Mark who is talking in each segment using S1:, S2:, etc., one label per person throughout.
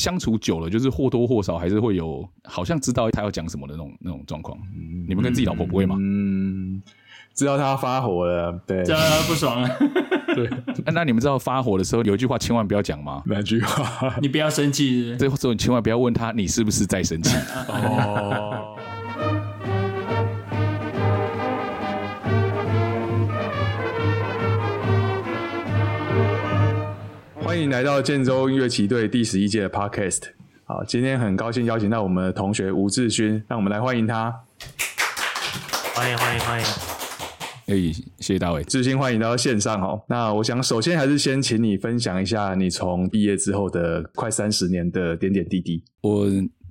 S1: 相处久了，就是或多或少还是会有，好像知道他要讲什么的那种那种状况。你们跟自己老婆不会吗？
S2: 嗯，知道他发火了，对，
S3: 知道他不爽了。
S1: 对，那你们知道发火的时候有一句话千万不要讲吗？
S2: 哪句话？
S3: 你不要生气。
S1: 这时候你千万不要问他，你是不是在生气？哦。
S2: 欢迎来到建州音乐旗队第十一届的 Podcast。好，今天很高兴邀请到我们的同学吴志勋，让我们来欢迎他。
S4: 欢迎欢迎欢迎！
S1: 哎，谢谢大卫，
S2: 志勋欢迎到线上哦。那我想首先还是先请你分享一下你从毕业之后的快三十年的点点滴滴。
S1: 我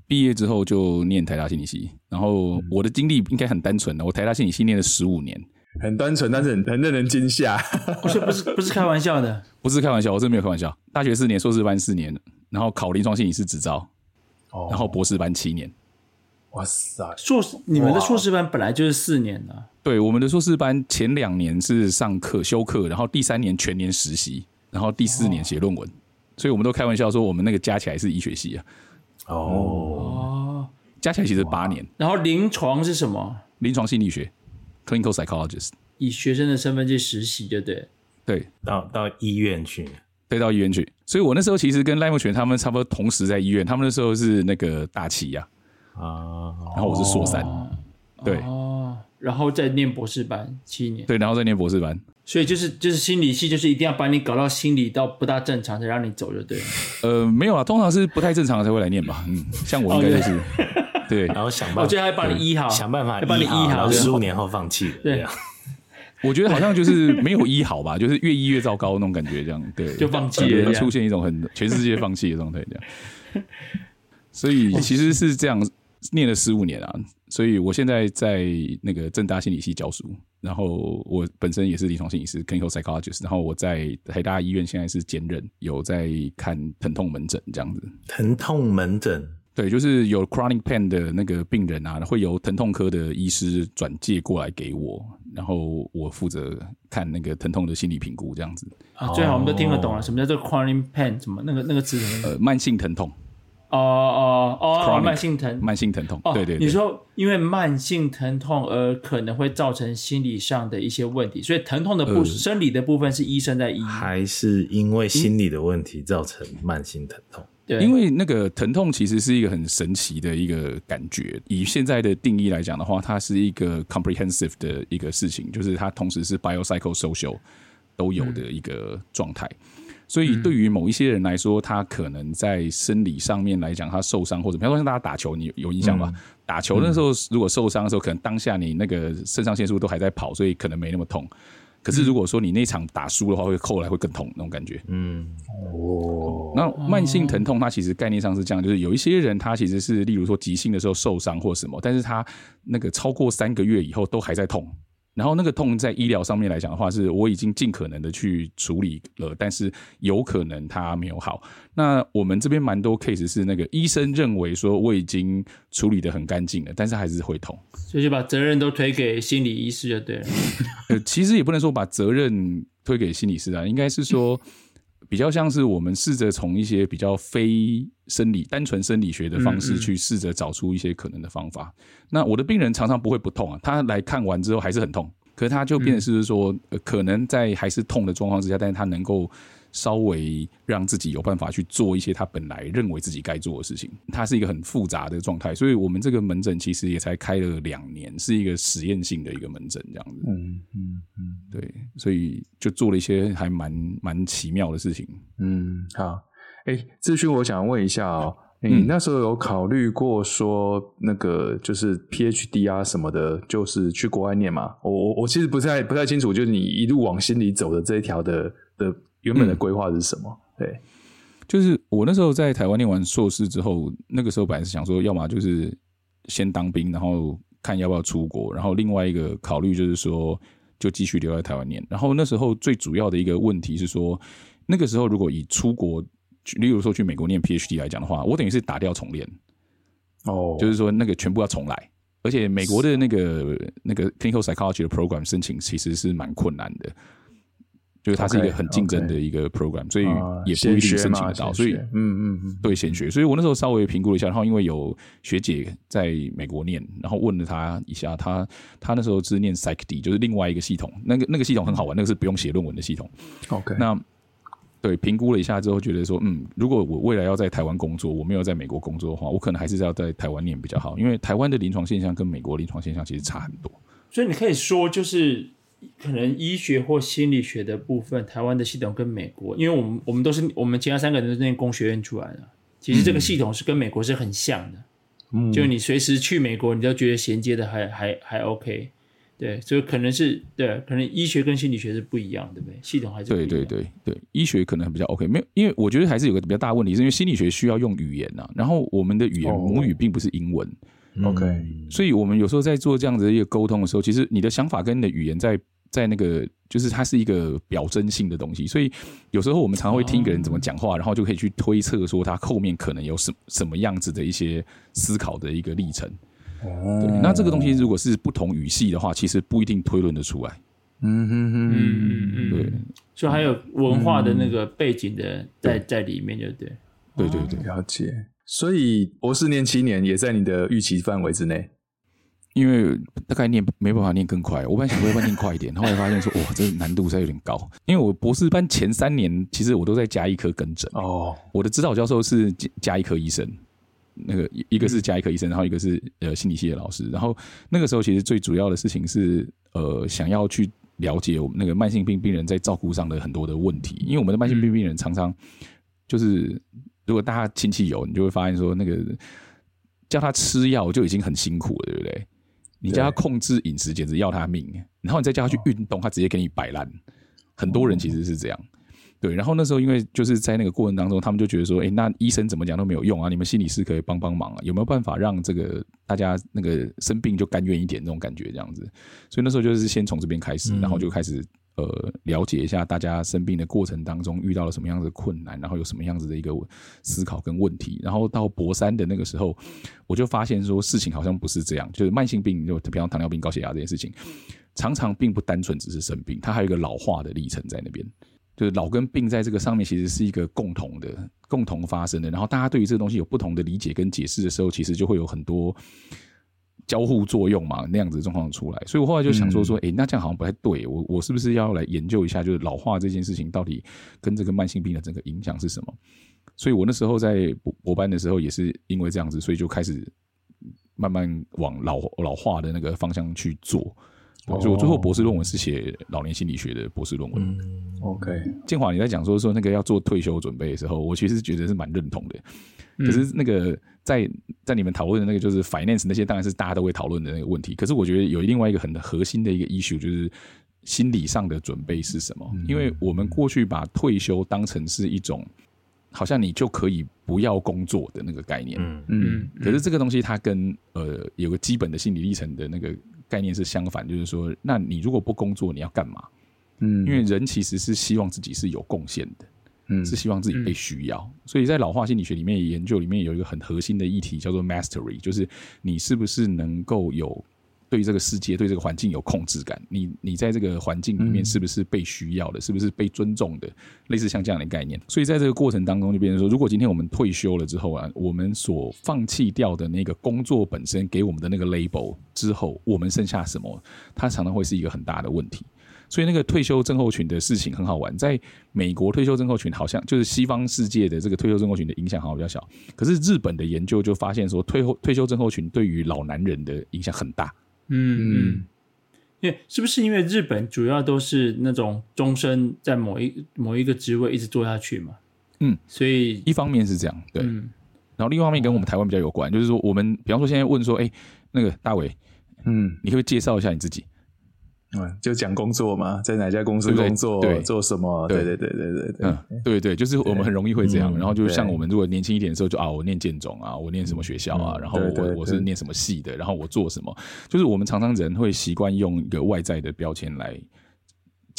S1: 毕业之后就念台大心理系，然后我的经历应该很单纯的，我台大心理系念了十五年。
S2: 很单纯，但是很很令人惊吓。
S3: 不是不是不是开玩笑的，
S1: 不是开玩笑，我真的没有开玩笑。大学四年，硕士班四年，然后考临床心理师执照，哦，然后博士班七年。
S2: 哇塞，
S3: 硕士你们的硕士班本来就是四年的。
S1: 对，我们的硕士班前两年是上课修课，然后第三年全年实习，然后第四年写论文。哦，所以我们都开玩笑说，我们那个加起来是医学系啊。哦，加起来其实八年。
S3: 然后临床是什么？
S1: 临床心理学。Clinical psychologist，
S3: 以学生的身份去实习，对不对？
S1: 对，
S4: 到到医院去，
S1: 对，到医院去。所以我那时候其实跟赖慕全他们差不多同时在医院，他们那时候是那个大七呀，啊，然后我是硕三，哦、对，
S3: 哦，然后再念博士班七年，
S1: 对，然后再念博士班。
S3: 所以就是就是心理系，就是一定要把你搞到心理到不大正常才让你走，就对了。
S1: 呃，没有啊，通常是不太正常才会来念吧。嗯，像我应该就是。对，
S4: 然后想办法，
S3: 我觉得还帮你医好，
S4: 想办法
S3: 帮你医好，然后
S4: 十五年后放弃了。对啊，
S1: 我觉得好像就是没有医好吧，就是越医越糟糕那种感觉，这样对，
S3: 就放弃了，
S1: 出现一种很全世界放弃的状态，这样。所以其实是这样，念了十五年啊，所以我现在在那个正大心理系教书，然后我本身也是临床心理师 （clinical psychologist），然后我在台大医院现在是兼任，有在看疼痛门诊这样子。
S4: 疼痛门诊。
S1: 对，就是有 chronic pain 的那个病人啊，会由疼痛科的医师转介过来给我，然后我负责看那个疼痛的心理评估，这样子。
S3: 啊，最好我们都听得懂了，什么叫做 chronic pain？什么那个那个词？
S1: 呃，慢性疼痛。
S3: 哦哦哦，慢性疼，
S1: 慢性疼痛。对对。
S3: 你说因为慢性疼痛而可能会造成心理上的一些问题，所以疼痛的部生理的部分是医生在医，
S4: 还是因为心理的问题造成慢性疼痛？
S3: 对
S1: 因为那个疼痛其实是一个很神奇的一个感觉。以现在的定义来讲的话，它是一个 comprehensive 的一个事情，就是它同时是 biopsychosocial 都有的一个状态。所以对于某一些人来说，他可能在生理上面来讲，他受伤或者比方说像大家打球，你有印象吧？打球那时候如果受伤的时候，可能当下你那个肾上腺素都还在跑，所以可能没那么痛。可是如果说你那场打输的话，会后来会更痛那种感觉。嗯，哦，那慢性疼痛它其实概念上是这样，就是有一些人他其实是例如说急性的时候受伤或什么，但是他那个超过三个月以后都还在痛。然后那个痛在医疗上面来讲的话，是我已经尽可能的去处理了，但是有可能它没有好。那我们这边蛮多 case 是那个医生认为说我已经处理得很干净了，但是还是会痛，
S3: 所以就把责任都推给心理医师就对了。
S1: 呃，其实也不能说把责任推给心理师啊，应该是说。比较像是我们试着从一些比较非生理、单纯生理学的方式去试着找出一些可能的方法。嗯嗯。那我的病人常常不会不痛啊，他来看完之后还是很痛，可是他就变成是说，可能在还是痛的状况之下，但是他能够。稍微让自己有办法去做一些他本来认为自己该做的事情，它是一个很复杂的状态，所以我们这个门诊其实也才开了两年，是一个实验性的一个门诊这样子。嗯嗯嗯，对，所以就做了一些还蛮蛮奇妙的事情。
S2: 嗯，好，哎、欸，志勋，我想问一下哦、喔，你、嗯、那时候有考虑过说那个就是 PhD 啊什么的，就是去国外念吗？我我我其实不太不太清楚，就是你一路往心里走的这一条的的。原本的规划是什么？嗯、对，
S1: 就是我那时候在台湾念完硕士之后，那个时候本来是想说，要么就是先当兵，然后看要不要出国，然后另外一个考虑就是说，就继续留在台湾念。然后那时候最主要的一个问题是说，那个时候如果以出国，例如说去美国念 PhD 来讲的话，我等于是打掉重练。哦，就是说那个全部要重来，而且美国的那个那个 Clinical Psychology 的 Program 申请其实是蛮困难的。就是它是一个很竞争的一个 program，、okay, 所以也不一定申请得到。所以，嗯嗯嗯，对，显学。所以我那时候稍微评估了一下，然后因为有学姐在美国念，然后问了她一下，她她那时候是念 PsyD，就是另外一个系统，那个那个系统很好玩，那个是不用写论文的系统。
S2: OK，
S1: 那对评估了一下之后，觉得说，嗯，如果我未来要在台湾工作，我没有在美国工作的话，我可能还是要在台湾念比较好，因为台湾的临床现象跟美国临床现象其实差很多。
S3: 所以你可以说就是。可能医学或心理学的部分，台湾的系统跟美国，因为我们我们都是我们其他三个人都是念工学院出来的，其实这个系统是跟美国是很像的。嗯，就你随时去美国，你都觉得衔接的还还还 OK。对，所以可能是对，可能医学跟心理学是不一样，对不对？系统还是。
S1: 对对对对，医学可能比较 OK，没有，因为我觉得还是有个比较大的问题，是因为心理学需要用语言呐、啊，然后我们的语言母语并不是英文。
S2: OK，
S1: 所以我们有时候在做这样子的一个沟通的时候，其实你的想法跟你的语言在。在那个，就是它是一个表征性的东西，所以有时候我们常常会听一个人怎么讲话，然后就可以去推测说他后面可能有什什么样子的一些思考的一个历程。哦，对，那这个东西如果是不同语系的话，其实不一定推论得出来。
S2: 嗯哼哼，嗯嗯
S1: 对，
S3: 就还有文化的那个背景的在在里面，就对，
S1: 对对对，
S2: 了解。所以博士念七年也在你的预期范围之内。
S1: 因为大概念没办法念更快，我本来想说要不要念快一点，后来发现说哇，这难度实在有点高。因为我博士班前三年其实我都在加医科跟诊哦，我的指导教授是加医科医生，那个一个是加医科医生，然后一个是呃心理系的老师。然后那个时候其实最主要的事情是呃想要去了解我们那个慢性病病人在照顾上的很多的问题，因为我们的慢性病病人常常就是如果大家亲戚有，你就会发现说那个叫他吃药就已经很辛苦了，对不对？你叫他控制饮食，简直要他命。然后你再叫他去运动，他直接给你摆烂。很多人其实是这样，对。然后那时候，因为就是在那个过程当中，他们就觉得说：“哎，那医生怎么讲都没有用啊！你们心理师可以帮帮忙啊？有没有办法让这个大家那个生病就甘愿一点那种感觉？这样子。”所以那时候就是先从这边开始，然后就开始。呃，了解一下大家生病的过程当中遇到了什么样子的困难，然后有什么样子的一个思考跟问题，然后到博三的那个时候，我就发现说事情好像不是这样，就是慢性病，就比方糖尿病、高血压这件事情，常常并不单纯只是生病，它还有一个老化的历程在那边，就是老跟病在这个上面其实是一个共同的、共同发生的，然后大家对于这个东西有不同的理解跟解释的时候，其实就会有很多。交互作用嘛，那样子状况出来，所以我后来就想说说，哎、嗯欸，那这样好像不太对，我我是不是要来研究一下，就是老化这件事情到底跟这个慢性病的整个影响是什么？所以我那时候在博博班的时候，也是因为这样子，所以就开始慢慢往老老化的那个方向去做。所以我最后博士论文是写老年心理学的博士论文。
S2: 嗯、OK，
S1: 建华你在讲说说那个要做退休准备的时候，我其实觉得是蛮认同的。可是那个在在你们讨论的那个就是 finance 那些，当然是大家都会讨论的那个问题。可是我觉得有另外一个很核心的一个 issue，就是心理上的准备是什么？因为我们过去把退休当成是一种好像你就可以不要工作的那个概念。嗯嗯。可是这个东西它跟呃有个基本的心理历程的那个概念是相反，就是说，那你如果不工作，你要干嘛？嗯，因为人其实是希望自己是有贡献的。嗯，是希望自己被需要，嗯、所以在老化心理学里面研究里面有一个很核心的议题叫做 mastery，就是你是不是能够有对这个世界、对这个环境有控制感？你你在这个环境里面是不是被需要的？是不是被尊重的？类似像这样的概念。所以在这个过程当中，就变成说，如果今天我们退休了之后啊，我们所放弃掉的那个工作本身给我们的那个 label 之后，我们剩下什么？它常常会是一个很大的问题。所以那个退休症候群的事情很好玩，在美国退休症候群好像就是西方世界的这个退休症候群的影响好像比较小，可是日本的研究就发现说退后退休症候群对于老男人的影响很大。
S3: 嗯嗯，因为是不是因为日本主要都是那种终身在某一某一个职位一直做下去嘛？
S1: 嗯，
S3: 所以
S1: 一方面是这样，对。嗯、然后另外一方面跟我们台湾比较有关，就是说我们比方说现在问说，哎，那个大伟，嗯，你可不可以介绍一下你自己？
S2: 嗯，就讲工作嘛，在哪家公司工作，对，做什么？对对对对对对，
S1: 嗯，对对，就是我们很容易会这样。然后就像我们如果年轻一点的时候，就啊，我念建中啊，我念什么学校啊，然后我我是念什么系的，然后我做什么，就是我们常常人会习惯用一个外在的标签来。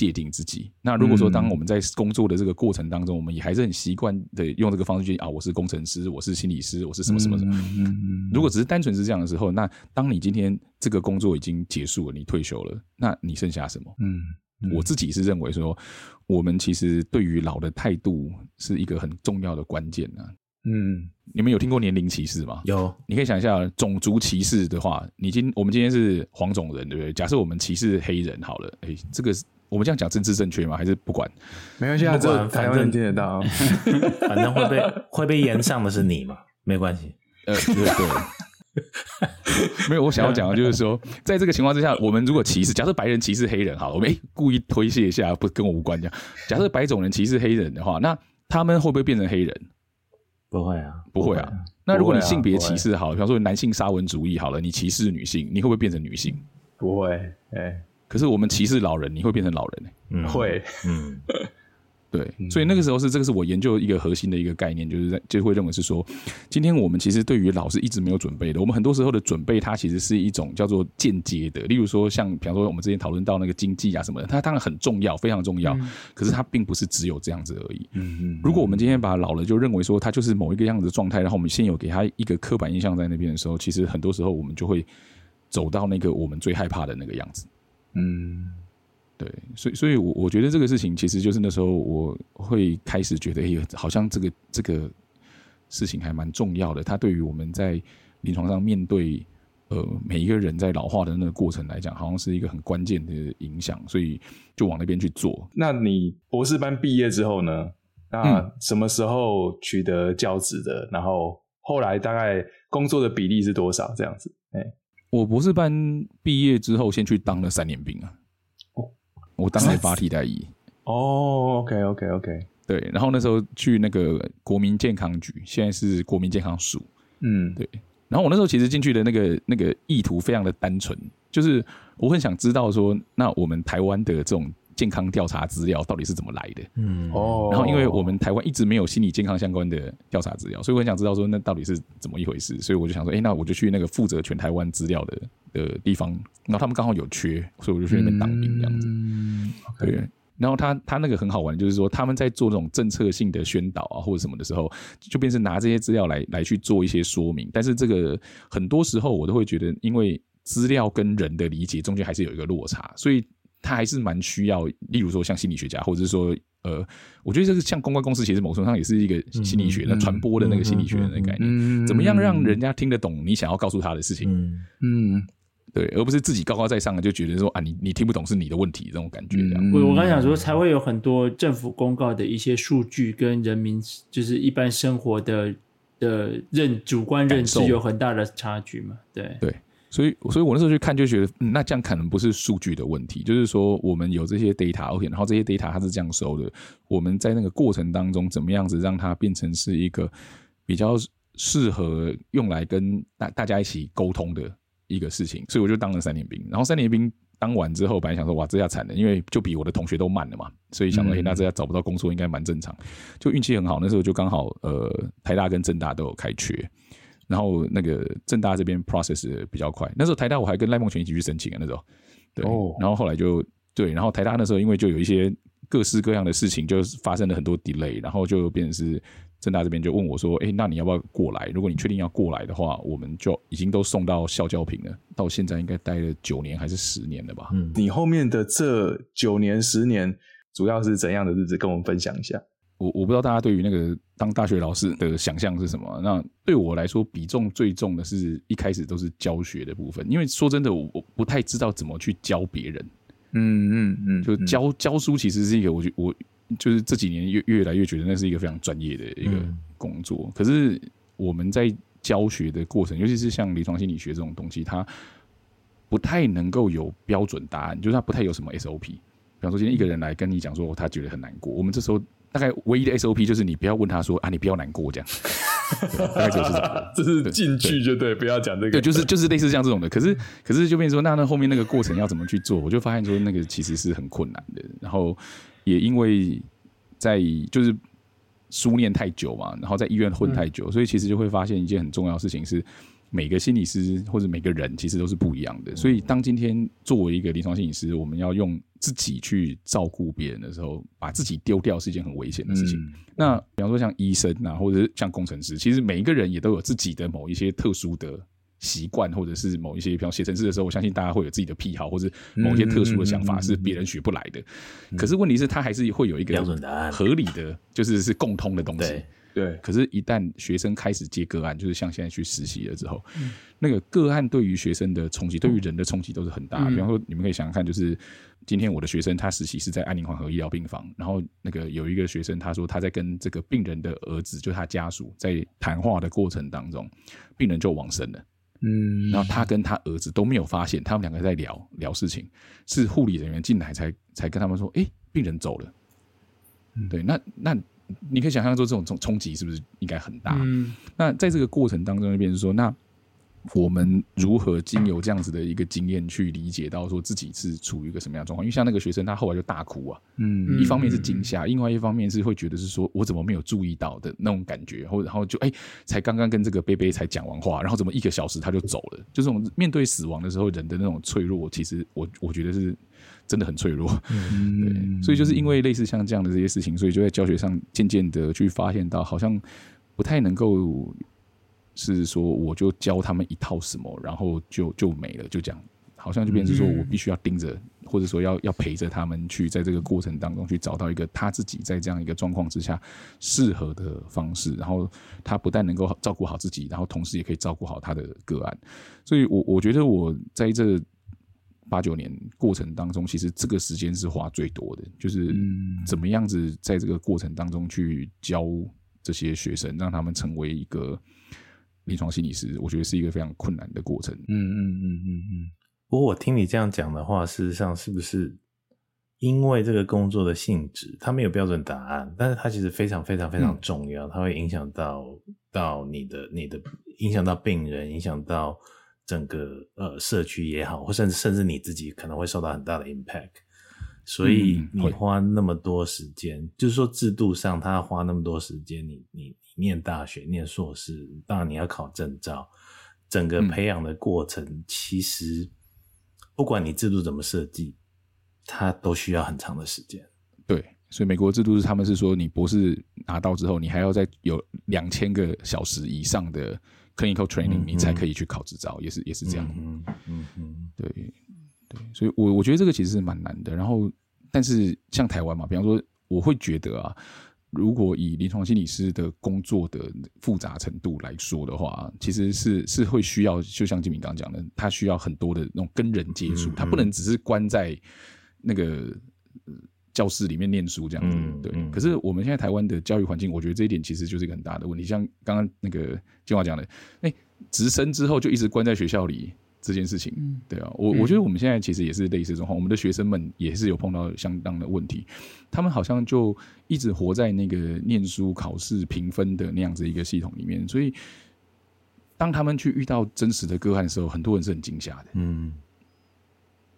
S1: 界定自己。那如果说当我们在工作的这个过程当中，我们也还是很习惯的用这个方式去啊，我是工程师，我是心理师，我是什么什么什么。如果只是单纯是这样的时候，那当你今天这个工作已经结束了，你退休了，那你剩下什么？嗯，我自己是认为说，我们其实对于老的态度是一个很重要的关键啊。
S2: 嗯，
S1: 你们有听过年龄歧视吗？
S4: 有，
S1: 你可以想一下，种族歧视的话，你今我们今天是黄种人，对不对？假设我们歧视黑人好了，哎，这个我们这样讲政治正确吗？还是不管？
S2: 没关系啊，这台湾人听得到，
S4: 反正会被会被延上的是你嘛，没关系。
S1: 呃，对对。没有，我想要讲的就是说，在这个情况之下，我们如果歧视，假设白人歧视黑人，好了，我们故意推卸一下，不跟我无关这样。假设白种人歧视黑人的话，那他们会不会变成黑人？
S4: 不会啊，
S1: 不会啊。那如果你性别歧视好了，比方说男性沙文主义好了，你歧视女性，你会不会变成女性？
S2: 不会，哎。可
S1: 是我们歧视老人，你会变成老人？
S2: 嗯，会，嗯。
S1: 对，所以那个时候是这个是我研究一个核心的一个概念，就是在就会认为是说，今天我们其实对于老是一直没有准备的。我们很多时候的准备，它其实是一种叫做间接的。例如说，像比方说我们之前讨论到那个经济啊什么的，它当然很重要，非常重要。可是它并不是只有这样子而已。嗯嗯。如果我们今天把老了就认为说它就是某一个样子的状态，然后我们先有给他一个刻板印象在那边的时候，其实很多时候我们就会走到那个我们最害怕的那个样子。嗯。对，所以，所以我我觉得这个事情其实就是那时候我会开始觉得，哎，好像这个这个事情还蛮重要的。它对于我们在临床上面对呃每一个人在老化的那个过程来讲，好像是一个很关键的影响。所以就往那边去做。
S2: 那你博士班毕业之后呢？那什么时候取得教职的？然后后来大概工作的比例是多少？这样子？哎，
S1: 我博士班毕业之后，先去当了三年兵啊。哦我当了八替代役
S2: 哦，OK OK OK，
S1: 对，然后那时候去那个国民健康局，现在是国民健康署，嗯，对，然后我那时候其实进去的那个那个意图非常的单纯，就是我很想知道说，那我们台湾的这种。健康调查资料到底是怎么来的？嗯哦，然后因为我们台湾一直没有心理健康相关的调查资料，所以我很想知道说那到底是怎么一回事。所以我就想说，哎、欸，那我就去那个负责全台湾资料的的地方，然后他们刚好有缺，所以我就去那边当兵这样子。嗯，对。然后他他那个很好玩，就是说他们在做这种政策性的宣导啊或者什么的时候，就变成拿这些资料来来去做一些说明。但是这个很多时候我都会觉得，因为资料跟人的理解中间还是有一个落差，所以。他还是蛮需要，例如说像心理学家，或者是说，呃，我觉得这是像公关公司，其实某种上也是一个心理学的传播的那个心理学的那个概念，怎么样让人家听得懂你想要告诉他的事情？嗯，对，而不是自己高高在上的就觉得说啊，你你听不懂是你的问题这种感觉。这样，
S3: 我我刚想说，才会有很多政府公告的一些数据跟人民就是一般生活的的认主观认知有很大的差距嘛？对
S1: 对。所以，所以我那时候去看，就觉得，嗯，那这样可能不是数据的问题，就是说，我们有这些 data，OK，然后这些 data 它是这样收的，我们在那个过程当中，怎么样子让它变成是一个比较适合用来跟大大家一起沟通的一个事情。所以我就当了三年兵，然后三年兵当完之后，本来想说，哇，这下惨了，因为就比我的同学都慢了嘛，所以想说，哎、嗯，那这下找不到工作应该蛮正常，就运气很好，那时候就刚好，呃，台大跟政大都有开缺。然后那个正大这边 process 比较快，那时候台大我还跟赖梦泉一起去申请啊，那时候，对，哦、然后后来就对，然后台大那时候因为就有一些各式各样的事情，就发生了很多 delay，然后就变成是正大这边就问我说，哎，那你要不要过来？如果你确定要过来的话，我们就已经都送到校教评了，到现在应该待了九年还是十年了吧？
S2: 嗯，你后面的这九年十年主要是怎样的日子？跟我们分享一下。
S1: 我我不知道大家对于那个当大学老师的想象是什么？那对我来说，比重最重的是一开始都是教学的部分，因为说真的，我我不太知道怎么去教别人。嗯嗯嗯，就教教书其实是一个，我觉我就是这几年越越来越觉得那是一个非常专业的一个工作。嗯、可是我们在教学的过程，尤其是像临床心理学这种东西，它不太能够有标准答案，就是它不太有什么 SOP。比方说，今天一个人来跟你讲说他觉得很难过，我们这时候。大概唯一的 SOP 就是你不要问他说啊，你不要难过这样。大概就是这样，
S2: 这是进去就对，不要讲这个。
S1: 对，就是就是类似像这种的。可是可是就变成说，那那后面那个过程要怎么去做？我就发现说，那个其实是很困难的。然后也因为在就是书念太久嘛，然后在医院混太久，所以其实就会发现一件很重要的事情是。每个心理师或者每个人其实都是不一样的，所以当今天作为一个临床心理师，我们要用自己去照顾别人的时候，把自己丢掉是一件很危险的事情。嗯、那比方说像医生啊，或者是像工程师，其实每一个人也都有自己的某一些特殊的习惯，或者是某一些，比方写程式的时候，我相信大家会有自己的癖好，或者某一些特殊的想法是别人学不来的。可是问题是，他还是会有一个标准答案，合理的，就是是共通的东西。
S2: 对，
S1: 可是，一旦学生开始接个案，就是像现在去实习了之后，嗯、那个个案对于学生的冲击，对于人的冲击都是很大。嗯、比方说，你们可以想想看，就是今天我的学生他实习是在安宁缓和医疗病房，然后那个有一个学生他说他在跟这个病人的儿子，就是他家属在谈话的过程当中，病人就往生了。嗯，然后他跟他儿子都没有发现，他们两个在聊聊事情，是护理人员进来才才跟他们说，哎、欸，病人走了。嗯、对，那那。你可以想象说，这种冲冲击是不是应该很大？嗯，那在这个过程当中，就变成说，那我们如何经由这样子的一个经验去理解到说自己是处于一个什么样的状况？因为像那个学生，他后来就大哭啊，嗯，一方面是惊吓，另外一方面是会觉得是说我怎么没有注意到的那种感觉，或然后就哎、欸，才刚刚跟这个贝贝才讲完话，然后怎么一个小时他就走了？就这种面对死亡的时候，人的那种脆弱，其实我我觉得是。真的很脆弱，嗯，对，所以就是因为类似像这样的这些事情，所以就在教学上渐渐的去发现到，好像不太能够是说我就教他们一套什么，然后就就没了，就这样，好像就变成说我必须要盯着，或者说要要陪着他们去在这个过程当中去找到一个他自己在这样一个状况之下适合的方式，然后他不但能够照顾好自己，然后同时也可以照顾好他的个案，所以我我觉得我在这。八九年过程当中，其实这个时间是花最多的，就是怎么样子在这个过程当中去教这些学生，让他们成为一个临床心理师，我觉得是一个非常困难的过程。嗯嗯嗯嗯嗯。
S4: 不过我听你这样讲的话，事实上是不是因为这个工作的性质，它没有标准答案，但是它其实非常非常非常重要，它会影响到到你的你的影响到病人，影响到。整个呃社区也好，或甚至甚至你自己可能会受到很大的 impact，所以你花那么多时间，嗯、就是说制度上他要花那么多时间，你你你念大学念硕士，当然你要考证照，整个培养的过程、嗯、其实不管你制度怎么设计，它都需要很长的时间。
S1: 对，所以美国制度是他们是说，你博士拿到之后，你还要再有两千个小时以上的。Clinical training，你才可以去考执照，嗯、也是也是这样。嗯嗯嗯，对对，所以我我觉得这个其实是蛮难的。然后，但是像台湾嘛，比方说，我会觉得啊，如果以临床心理师的工作的复杂程度来说的话，其实是是会需要，就像金明刚讲的，他需要很多的那种跟人接触，他、嗯、不能只是关在那个。教室里面念书这样子，嗯、对。可是我们现在台湾的教育环境，我觉得这一点其实就是一个很大的问题。像刚刚那个金华讲的，哎、欸，直升之后就一直关在学校里这件事情，嗯、对啊。我我觉得我们现在其实也是类似这种话，我们的学生们也是有碰到相当的问题，他们好像就一直活在那个念书、考试、评分的那样子一个系统里面，所以当他们去遇到真实的个案的时候，很多人是很惊吓的，嗯，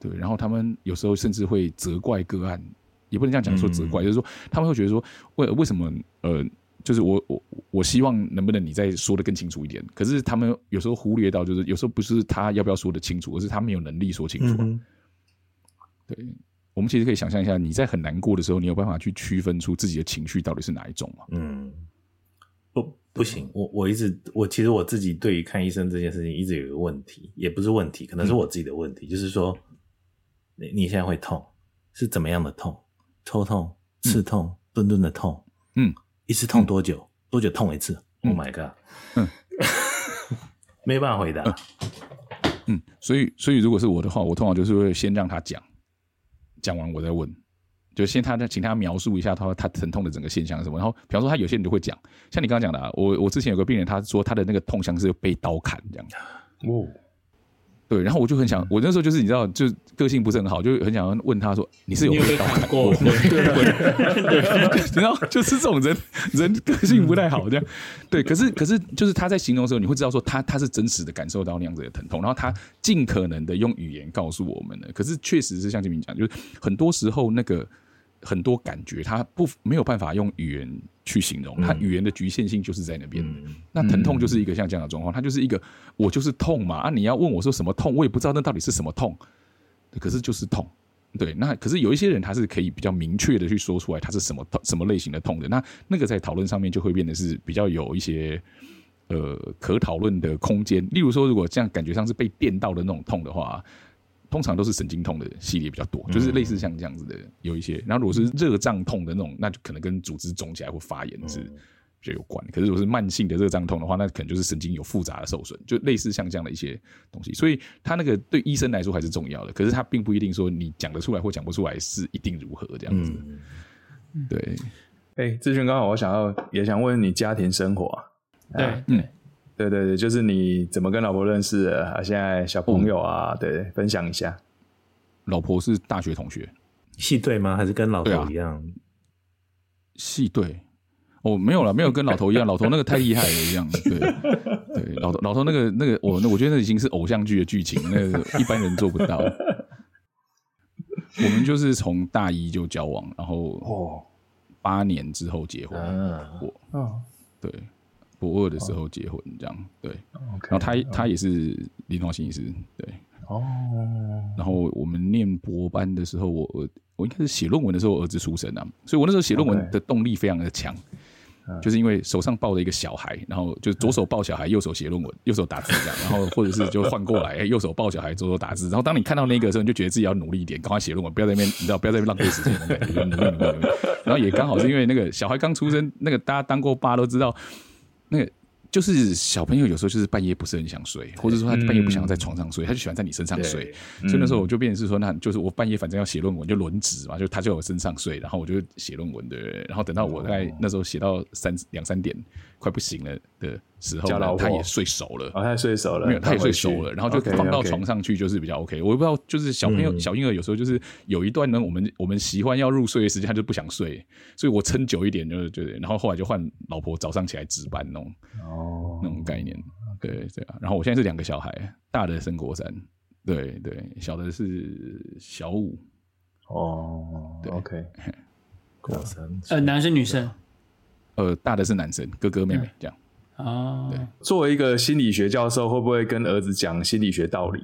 S1: 对。然后他们有时候甚至会责怪个案。也不能这样讲说责怪，嗯、就是说他们会觉得说为为什么呃，就是我我我希望能不能你再说的更清楚一点？可是他们有时候忽略到，就是有时候不是他要不要说的清楚，而是他没有能力说清楚。嗯、对，我们其实可以想象一下，你在很难过的时候，你有办法去区分出自己的情绪到底是哪一种吗？
S4: 嗯，不不行，我我一直我其实我自己对于看医生这件事情一直有一个问题，也不是问题，可能是我自己的问题，嗯、就是说你你现在会痛，是怎么样的痛？抽痛、刺痛、顿顿、嗯、的痛，嗯，一次痛多久？嗯、多久痛一次、嗯、？Oh my god！嗯，没办法回答。
S1: 嗯，所以，所以如果是我的话，我通常就是会先让他讲，讲完我再问，就先他请他描述一下他他疼痛的整个现象是什么。然后，比方说他有些人就会讲，像你刚刚讲的、啊，我我之前有个病人，他说他的那个痛像是被刀砍这样。哦。对，然后我就很想，我那时候就是你知道，就个性不是很好，就很想要问他说：“你是有被刀砍过？”对对对，然后就是这种人，人个性不太好这样。对，可是可是就是他在形容的时候，你会知道说他他是真实的感受到那样子的疼痛，然后他尽可能的用语言告诉我们的。可是确实是像金明讲，就是很多时候那个。很多感觉，他不没有办法用语言去形容，他语言的局限性就是在那边。嗯、那疼痛就是一个像这样的状况，它就是一个我就是痛嘛啊！你要问我说什么痛，我也不知道那到底是什么痛，可是就是痛。对，那可是有一些人他是可以比较明确的去说出来，他是什么痛什么类型的痛的。那那个在讨论上面就会变得是比较有一些呃可讨论的空间。例如说，如果这样感觉上是被电到的那种痛的话，通常都是神经痛的系列比较多，就是类似像这样子的有一些。然后如果是热胀痛的那种，那就可能跟组织肿起来或发炎是。就有关，可是如果是慢性的热胀痛的话，那可能就是神经有复杂的受损，就类似像这样的一些东西。所以他那个对医生来说还是重要的，可是他并不一定说你讲得出来或讲不出来是一定如何这样子。嗯、对，
S2: 哎、欸，志勋，刚好我想要也想问你家庭生活啊。
S3: 对，嗯，
S2: 对对对，就是你怎么跟老婆认识的啊？现在小朋友啊，嗯、对，分享一下。
S1: 老婆是大学同学，
S4: 系对吗？还是跟老头一样？
S1: 系对。哦，没有了，没有跟老头一样，老头那个太厉害了，一样，对对，老头老头那个那个，我那我觉得那已经是偶像剧的剧情，那个一般人做不到。我们就是从大一就交往，然后哦，八年之后结婚，我哦，对，博二的时候结婚，这样对，然后他他也是临床心理师，对，哦，然后我们念博班的时候，我我我应该是写论文的时候，儿子出生啊，所以我那时候写论文的动力非常的强。就是因为手上抱着一个小孩，然后就左手抱小孩，右手写论文，右手打字这样，然后或者是就换过来，右手抱小孩，左手打字。然后当你看到那个的时候，你就觉得自己要努力一点，赶快写论文，不要在那边，你知道，不要在那边浪费时间，努力努力。然后也刚好是因为那个小孩刚出生，那个大家当过爸都知道，那个。就是小朋友有时候就是半夜不是很想睡，或者说他半夜不想要在床上睡，他就喜欢在你身上睡。所以那时候我就变成是说，那就是我半夜反正要写论文，就轮值嘛，就他就在我身上睡，然后我就写论文，对不对？然后等到我在那时候写到三两三点，快不行了的时候，他也睡熟了，
S2: 他也睡熟了，
S1: 没有，他也睡熟了，然后就放到床上去，就是比较 OK。我也不知道，就是小朋友小婴儿有时候就是有一段呢，我们我们喜欢要入睡的时间，他就不想睡，所以我撑久一点，就是就然后后来就换老婆早上起来值班那种哦。那种概念。对对啊，然后我现在是两个小孩，大的升国三，对对，小的是小五。
S2: 哦，对，OK，
S4: 国三，
S3: 呃，男生女生，
S1: 呃，大的是男生，哥哥妹妹这样。
S3: 哦，对，
S2: 作为一个心理学教授，会不会跟儿子讲心理学道理？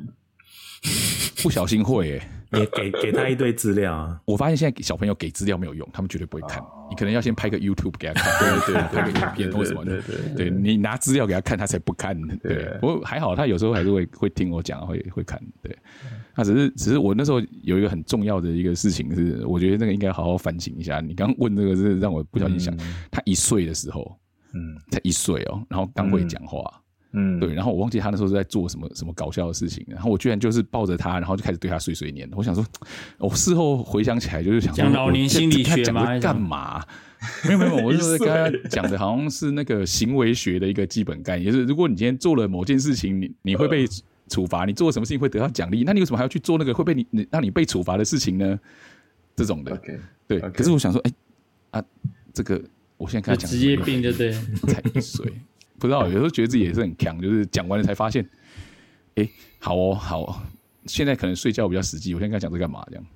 S1: 不小心会诶，
S4: 也给给他一堆资料啊。
S1: 我发现现在小朋友给资料没有用，他们绝对不会看。你可能要先拍个 YouTube 给他看，对对，拍个影片或什么的。对对，你拿资料给他看，他才不看。对，不过还好，他有时候还是会会听我讲，会会看。对，他只是只是我那时候有一个很重要的一个事情是，我觉得那个应该好好反省一下。你刚问这个是让我不小心想，他一岁的时候，嗯，才一岁哦，然后刚会讲话。嗯，对，然后我忘记他那时候是在做什么什么搞笑的事情，然后我居然就是抱着他，然后就开始对他碎碎念。我想说，我事后回想起来就是想说，
S3: 讲老年心理学吗？
S1: 干嘛？没有没有，我就 是刚刚讲的好像是那个行为学的一个基本概念，就是如果你今天做了某件事情，你你会被处罚，你做了什么事情会得到奖励，那你为什么还要去做那个会被你你让你被处罚的事情呢？这种的，okay, 对。Okay. 可是我想说，哎啊，这个我现在跟他讲
S3: 职业病，对不对？
S1: 才一岁。不知道，有时候觉得自己也是很强，就是讲完了才发现，哎、欸，好哦，好哦，现在可能睡觉比较实际。我现在跟他讲这干嘛？这样，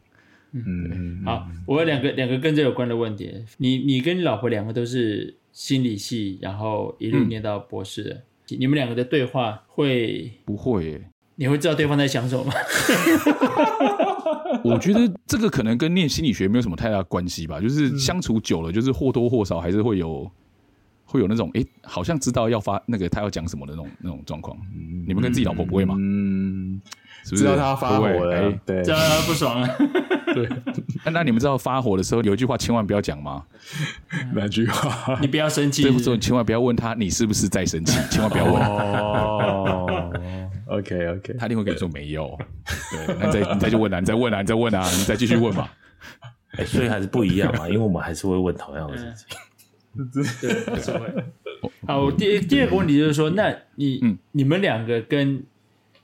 S3: 嗯，好，我有两个两个跟这有关的问题。你你跟你老婆两个都是心理系，然后一路念到博士的，嗯、你们两个的对话会
S1: 不会、欸？
S3: 你会知道对方在想什么吗？
S1: 我觉得这个可能跟念心理学没有什么太大关系吧，就是相处久了，就是或多或少还是会有。会有那种哎、欸，好像知道要发那个他要讲什么的那种那种状况。嗯、你们跟自己老婆不会吗？
S2: 嗯，
S1: 是不是
S2: 知道他发火了？欸、对，
S3: 知道他不爽了。
S1: 对，那你们知道发火的时候有一句话千万不要讲吗？
S2: 哪句话？
S3: 你不要生气。
S1: 对不起，你千万不要问他你是不是在生气，千万不要问。
S2: 哦，OK OK，
S1: 他一定会跟你说没有。对，那你再你再去问啊，你再问啊，你再问啊，你再继续问嘛。
S4: 哎、欸，所以还是不一样嘛，因为我们还是会问同样的事情。
S3: 对，不是会。好，第第二个问题就是说，那你、嗯、你们两个跟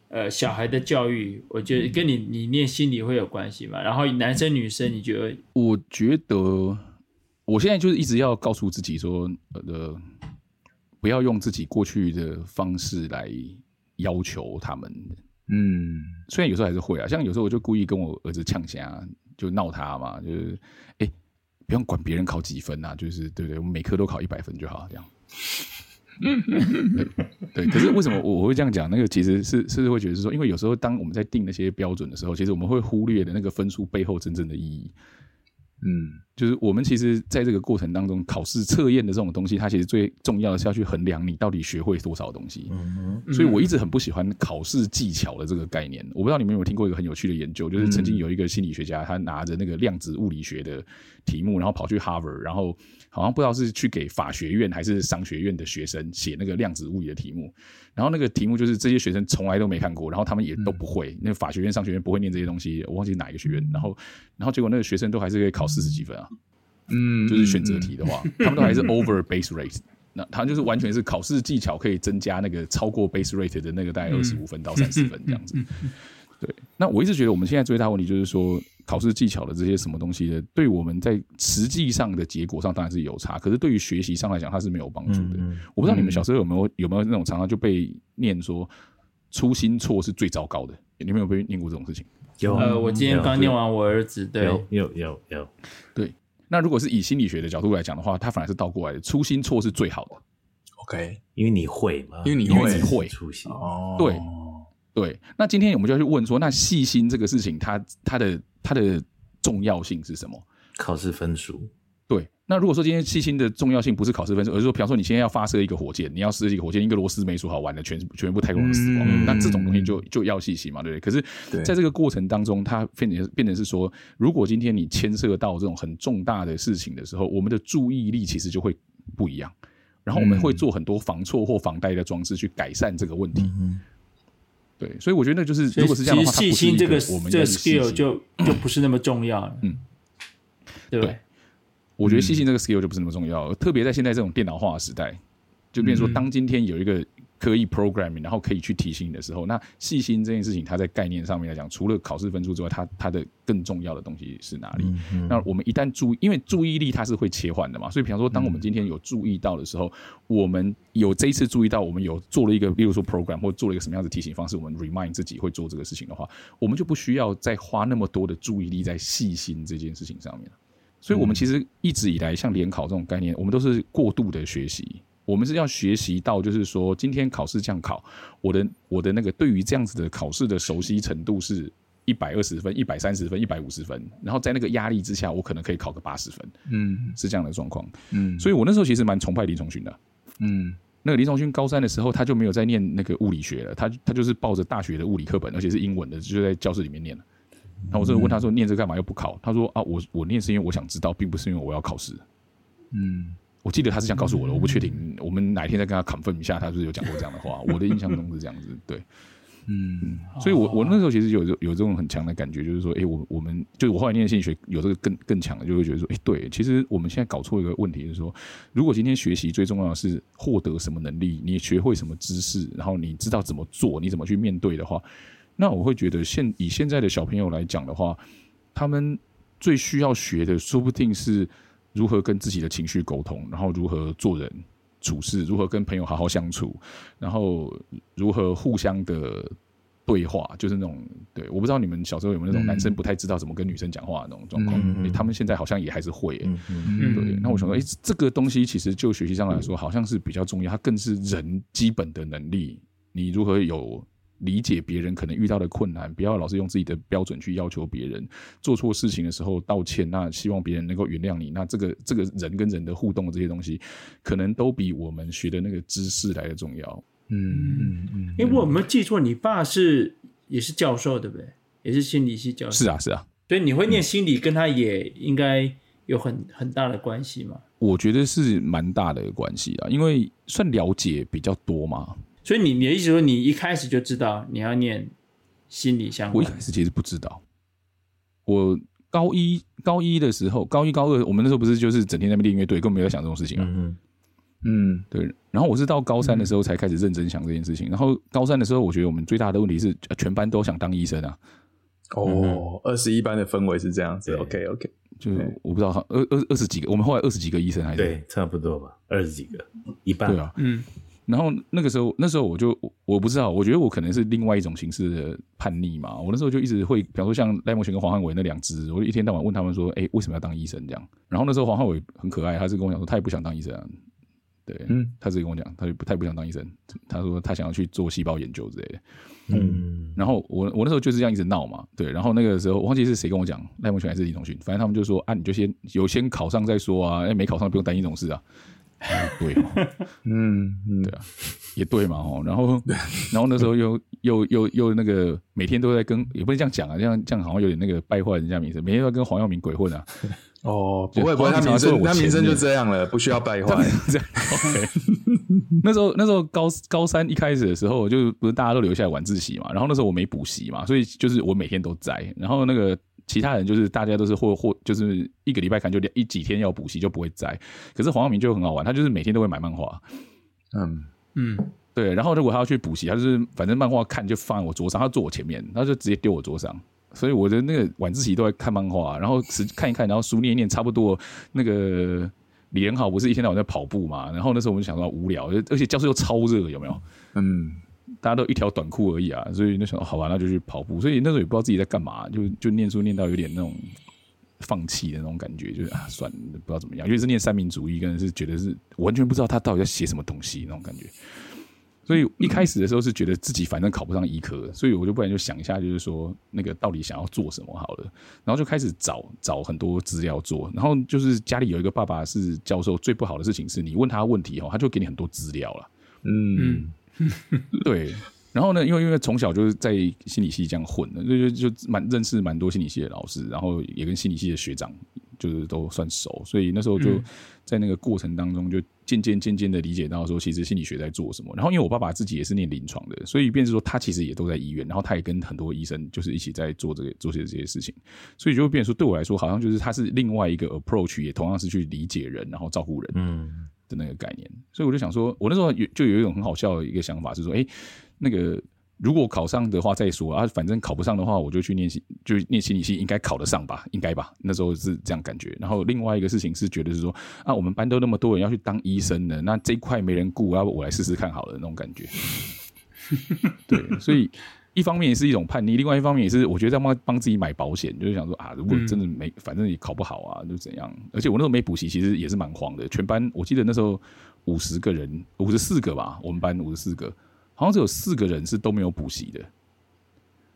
S3: 呃小孩的教育，我觉得跟你你念心理会有关系嘛？然后男生女生，你觉得？
S1: 我觉得我现在就是一直要告诉自己说，呃，不要用自己过去的方式来要求他们。嗯，虽然有时候还是会啊，像有时候我就故意跟我儿子呛下，就闹他嘛，就是哎。欸不用管别人考几分啊，就是对不对？我们每科都考一百分就好，这样。对，对。可是为什么我会这样讲？那个其实是是会觉得是说，因为有时候当我们在定那些标准的时候，其实我们会忽略的那个分数背后真正的意义。嗯，就是我们其实在这个过程当中，考试测验的这种东西，它其实最重要的是要去衡量你到底学会多少东西。
S4: 嗯哼，
S1: 所以我一直很不喜欢考试技巧的这个概念。我不知道你们有没有听过一个很有趣的研究，就是曾经有一个心理学家，他拿着那个量子物理学的题目，然后跑去 Harvard，然后好像不知道是去给法学院还是商学院的学生写那个量子物理的题目。然后那个题目就是这些学生从来都没看过，然后他们也都不会。那个法学院、商学院不会念这些东西，我忘记哪一个学院。然后，然后结果那个学生都还是可以考四十几分啊。嗯，就是选择题的话，他们都还是 over base rate，那他就是完全是考试技巧可以增加那个超过 base rate 的那个大概二十五分到三十分这样子。对，那我一直觉得我们现在最大问题就是说，考试技巧的这些什么东西的，对我们在实际上的结果上当然是有差，可是对于学习上来讲，它是没有帮助的。我不知道你们小时候有没有有没有那种常常就被念说粗心错是最糟糕的，你们有没有被念过这种事情？
S3: 有，呃，我今天刚念完我儿子，对，
S4: 有有有有，
S1: 对。那如果是以心理学的角度来讲的话，它反而是倒过来的，粗心错是最好的。
S2: OK，
S4: 因为你会嘛，
S2: 因为你
S1: 会，你会
S4: 粗心。
S1: 哦，对对。那今天我们就要去问说，那细心这个事情它，它它的它的重要性是什么？
S4: 考试分数。
S1: 对，那如果说今天细心的重要性不是考试分数，而是说，比方说你现在要发射一个火箭，你要设计一个火箭，一个螺丝没锁好，完了全全部太空人死光那这种东西就就要细心嘛，对不对？可是，在这个过程当中，它变成变成是说，如果今天你牵涉到这种很重大的事情的时候，我们的注意力其实就会不一样，然后我们会做很多防错或防呆的装置去改善这个问题。嗯、对，所以我觉得那就是，如果是这样的话，
S3: 细心这个这个 skill 就就不是那么重要了。嗯，对。对
S1: 我觉得细心这个 skill 就不是那么重要，特别在现在这种电脑化的时代，就变成说，当今天有一个可以 programming，然后可以去提醒你的时候，那细心这件事情，它在概念上面来讲，除了考试分数之外，它它的更重要的东西是哪里？那我们一旦注意，因为注意力它是会切换的嘛，所以比方说，当我们今天有注意到的时候，我们有这一次注意到，我们有做了一个，例如说 program 或做了一个什么样的提醒方式，我们 remind 自己会做这个事情的话，我们就不需要再花那么多的注意力在细心这件事情上面了。所以，我们其实一直以来，像联考这种概念，我们都是过度的学习。我们是要学习到，就是说，今天考试这样考，我的我的那个对于这样子的考试的熟悉程度是一百二十分、一百三十分、一百五十分。然后在那个压力之下，我可能可以考个八十分。嗯，是这样的状况。嗯，所以我那时候其实蛮崇拜林崇勋的。嗯，那个林崇勋高三的时候，他就没有再念那个物理学了，他他就是抱着大学的物理课本，而且是英文的，就在教室里面念了。那我就问他说：“念这干嘛又不考？”他说：“啊，我我念是因为我想知道，并不是因为我要考试。”嗯，我记得他是这样告诉我的，我不确定。我们哪一天再跟他 confirm 一下，他是不是有讲过这样的话？我的印象中是这样子。对，嗯，所以我我那时候其实有有这种很强的感觉，就是说，哎，我我们就是我后来念心理学有这个更更强的，就会觉得说，哎，对，其实我们现在搞错一个问题，就是说，如果今天学习最重要的是获得什么能力，你学会什么知识，然后你知道怎么做，你怎么去面对的话。那我会觉得现，以现在的小朋友来讲的话，他们最需要学的，说不定是如何跟自己的情绪沟通，然后如何做人处事，如何跟朋友好好相处，然后如何互相的对话，就是那种对。我不知道你们小时候有没有那种男生不太知道怎么跟女生讲话的那种状况，他们现在好像也还是会、对。那我想说，哎、欸，这个东西其实就学习上来说，好像是比较重要，它更是人基本的能力。你如何有？理解别人可能遇到的困难，不要老是用自己的标准去要求别人。做错事情的时候道歉，那希望别人能够原谅你。那这个这个人跟人的互动的这些东西，可能都比我们学的那个知识来的重要。嗯
S3: 嗯嗯。因为我没有记错，你爸是也是教授，对不对？也是心理系教授。
S1: 是啊是啊。
S3: 所以你会念心理，跟他也应该有很很大的关系嘛？
S1: 我觉得是蛮大的关系啊，因为算了解比较多嘛。
S3: 所以你你的意思说，你一开始就知道你要念心理相关？
S1: 我一开始其实不知道。我高一高一的时候，高一高二，我们那时候不是就是整天在那边练乐队，根本没有想这种事情啊。嗯嗯，对。然后我是到高三的时候才开始认真想这件事情。嗯、然后高三的时候，我觉得我们最大的问题是，全班都想当医生啊。
S2: 哦，二十一班的氛围是这样子。OK OK，
S1: 就是我不知道，二二二十几个，我们后来二十几个医生还是
S4: 对，差不多吧，二十几个，一半。
S1: 对啊，嗯。然后那个时候，那时候我就我不知道，我觉得我可能是另外一种形式的叛逆嘛。我那时候就一直会，比方说像赖孟权跟黄汉伟那两只，我就一天到晚问他们说：“哎，为什么要当医生？”这样。然后那时候黄汉伟很可爱，他是跟我讲说，他也不想当医生啊。对，嗯，他直接跟我讲，他就不太不想当医生，他说他想要去做细胞研究之类的。嗯，然后我我那时候就是这样一直闹嘛，对，然后那个时候我忘记是谁跟我讲，赖孟权还是李同勋，反正他们就说啊，你就先有先考上再说啊，哎，没考上不用担心这种事啊。对，
S2: 嗯，
S1: 对啊，也对嘛，哦，然后然后那时候又又又又那个每天都在跟，也不能这样讲啊，这样这样好像有点那个败坏人家名声，每天都在跟黄耀明鬼混啊。
S2: 哦，不会不会，他名声他名声就这样了，不需要败坏。
S1: 这样 OK。那时候那时候高高三一开始的时候，就不是大家都留下来晚自习嘛，然后那时候我没补习嘛，所以就是我每天都在。然后那个其他人就是大家都是或或就是一个礼拜看就一几天要补习就不会在。可是黄耀明就很好玩，他就是每天都会买漫画。
S2: 嗯
S3: 嗯，
S1: 对。然后如果他要去补习，他就是反正漫画看就放在我桌上，他坐我前面，他就直接丢我桌上。所以我的那个晚自习都在看漫画，然后看一看，然后书念一念，差不多。那个李仁豪不是一天到晚在跑步嘛？然后那时候我们就想说无聊，而且教室又超热，有没有？
S2: 嗯，
S1: 大家都一条短裤而已啊，所以那想好吧，那就去跑步。所以那时候也不知道自己在干嘛，就就念书念到有点那种放弃的那种感觉，就是啊，算了，不知道怎么样。因为是念三民主义，跟是觉得是完全不知道他到底在写什么东西那种感觉。所以一开始的时候是觉得自己反正考不上医科，所以我就不然就想一下，就是说那个到底想要做什么好了，然后就开始找找很多资料做，然后就是家里有一个爸爸是教授，最不好的事情是你问他问题哦，他就给你很多资料了，
S2: 嗯，
S1: 对，然后呢，因为因为从小就是在心理系这样混的，就就就蛮认识蛮多心理系的老师，然后也跟心理系的学长。就是都算熟，所以那时候就在那个过程当中，就渐渐渐渐的理解到说，其实心理学在做什么。然后因为我爸爸自己也是念临床的，所以便是说他其实也都在医院，然后他也跟很多医生就是一起在做这个做些这些事情，所以就会变成说，对我来说，好像就是他是另外一个 approach，也同样是去理解人，然后照顾人，嗯的那个概念。所以我就想说，我那时候有就有一种很好笑的一个想法是说，哎，那个。如果考上的话再说啊，反正考不上的话，我就去念心，就念心理系，应该考得上吧，应该吧。那时候是这样感觉。然后另外一个事情是觉得是说啊，我们班都那么多人要去当医生的，那这一块没人顾，要不我来试试看好了那种感觉。对，所以一方面也是一种叛逆，另外一方面也是我觉得在帮帮自己买保险，就是想说啊，如果真的没，反正也考不好啊，就怎样。而且我那时候没补习，其实也是蛮慌的。全班我记得那时候五十个人，五十四个吧，我们班五十四个。好像只有四个人是都没有补习的，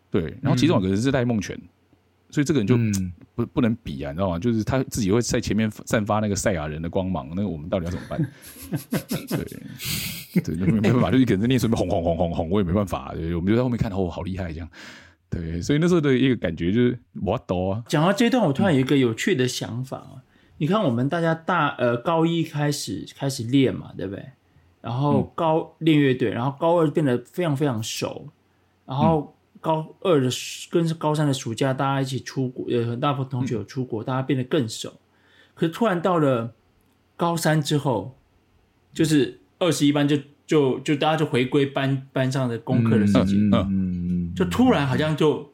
S1: 对，然后其中有个人是赖孟权，所以这个人就不不能比啊，你知道吗？就是他自己会在前面散发那个赛亚人的光芒，那个我们到底要怎么办？对，对，没办法，就一个人在念书，轰轰轰轰轰，我也没办法，对，我们就在后面看，哦，好厉害这样，对，所以那时候的一个感觉就是我懂啊。
S3: 讲到这段，我突然有一个有趣的想法啊，你看我们大家大呃高一开始开始练嘛，对不对？然后高练乐队，然后高二变得非常非常熟，然后高二的跟高三的暑假，大家一起出国，有很大部分同学有出国，大家变得更熟。可是突然到了高三之后，就是二十一班就就就大家就回归班班上的功课的事情，
S1: 嗯嗯，
S3: 就突然好像就。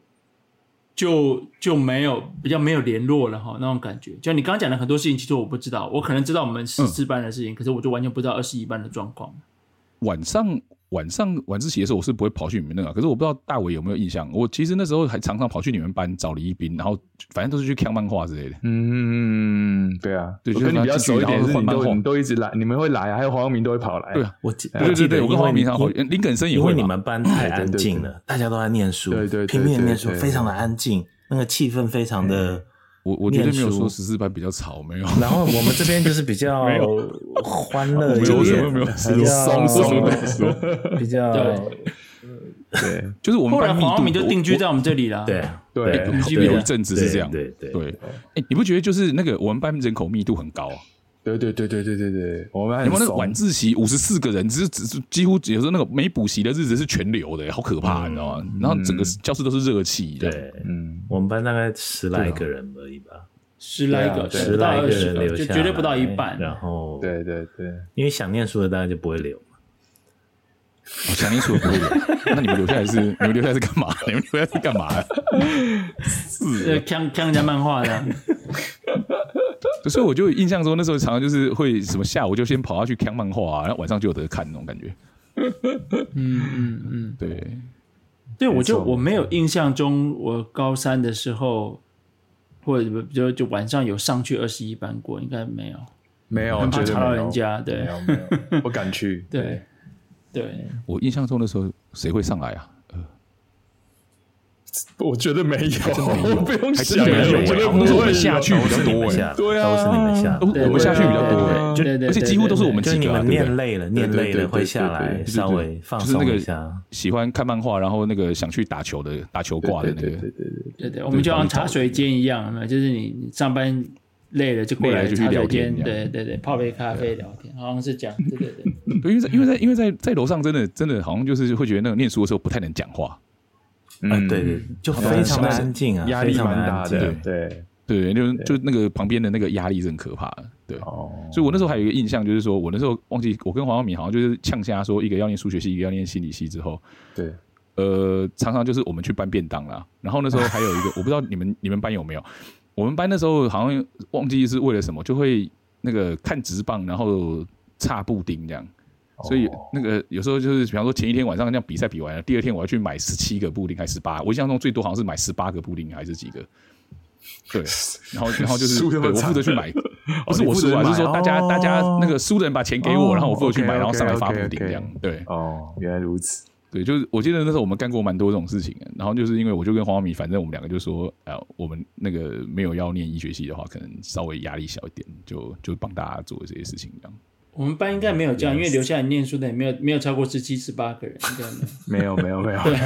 S3: 就就没有比较没有联络了哈，那种感觉。就你刚刚讲的很多事情，其实我不知道，我可能知道我们十四班的事情，嗯、可是我就完全不知道二十一班的状况。
S1: 晚上。晚上晚自习的时候，我是不会跑去你们那个，可是我不知道大伟有没有印象。我其实那时候还常常跑去你们班找李一斌，然后反正都是去看漫画之类的。
S2: 嗯，对啊，
S1: 对，
S2: 就跟你比较熟一点，是你都你都一直来，你们会来啊，还有黄耀明都会跑来。
S1: 对啊，
S4: 我
S1: 对对对，我跟黄耀明常好，林肯生也会。
S4: 因为你们班太安静了，大家都在念书，对对，拼命的念书，非常的安静，那个气氛非常的。
S1: 我我绝对没有说十四班比较吵，没有。
S4: 然后我们这边就是比较欢乐，
S1: 没有什么没有，比较松松的，
S4: 比较
S1: 对，就是我们
S3: 后来黄阿明就定居在我们这里了，
S4: 对
S2: 对，
S1: 有一阵子是这样，
S4: 对对
S1: 对。哎，你不觉得就是那个我们班人口密度很高？
S2: 对对对对对对对，我们
S1: 有没有那个晚自习五十四个人，只是只是几乎有时候那个没补习的日子是全流的，好可怕，你知道吗？然后整个教室都是热气，
S4: 对，嗯，我们班大概十来个人而已吧，
S3: 十来个，
S4: 十来个人留下，
S3: 绝对不到一半。
S4: 然后，
S2: 对对对，
S4: 因为想念书的大家就不会留嘛，
S1: 想念书的不会留，那你们留下来是你们留下来是干嘛？你们留下来是干嘛？
S3: 是。看看人家漫画的。
S1: 所以我就印象中那时候常常就是会什么下午就先跑下去看漫画，然后晚上就有得看那种感觉。
S3: 嗯嗯嗯，
S1: 对，
S3: 对，我就我没有印象中我高三的时候或者就就晚上有上去二十一班过，应该没有。
S2: 没有，
S3: 很怕吵到人家，对
S2: 没有没有，不敢去。
S3: 对对，
S1: 我印象中的时候，谁会上来啊？
S2: 我觉得没有，
S1: 真没有
S2: 不用想，
S1: 没有
S2: 我觉得
S1: 好像是我们
S2: 不会
S1: 下去比较多
S2: 对啊。
S4: 都是你们下
S1: 我们下去比较多哎，就
S3: 对对对
S1: 而且几乎都是我
S4: 们
S1: 几个对
S4: 念累了，念累了会下
S2: 来
S4: 稍微放松一下。
S1: 喜欢看漫画，然后那个想去打球的打球挂的那
S2: 个。对
S3: 对，对我们就像茶水间一样？就是你你上班累了就
S1: 过来就去
S3: 茶水
S1: 聊天
S3: 对对对，泡杯咖啡聊天，好像是这样，对对对。
S1: 对，因为在因为在因为在在楼上真的真的好像就是会觉得那个念书的时候不太能讲话，
S4: 嗯，对对，就非常的安静啊，
S2: 压力蛮大的，对。
S1: 对，就就那个旁边的那个压力是很可怕的，对。
S2: 哦，
S1: 所以我那时候还有一个印象，就是说我那时候忘记我跟黄耀明好像就是呛下说，一个要念数学系，一个要念心理系之后，
S2: 对，
S1: 呃，常常就是我们去搬便当啦。然后那时候还有一个，我不知道你们 你们班有没有，我们班那时候好像忘记是为了什么，就会那个看直棒，然后擦布丁这样。所以那个有时候就是，比方说前一天晚上这样比赛比完了，第二天我要去买十七个布丁还是十八？我印象中最多好像是买十八个布丁还是几个？对，然后然后就是对我负责去买，不是我输啊，
S2: 你负责买
S1: 是说大家
S4: 哦
S1: 大家那个输的人把钱给我，
S2: 哦
S1: 然后我负责去
S2: 买，
S1: 然后上来发布丁这样。对
S2: 哦，原来如此。
S1: 对，就是我记得那时候我们干过蛮多这种事情。然后就是因为我就跟黄浩明，反正我们两个就说，呃，我们那个没有要念医学系的话，可能稍微压力小一点，就就帮大家做这些事情这样。
S3: 我们班应该没有这样，因为留下来念书的也没有没有超过十七十八个人，应该没有。
S2: 没有没有。没有。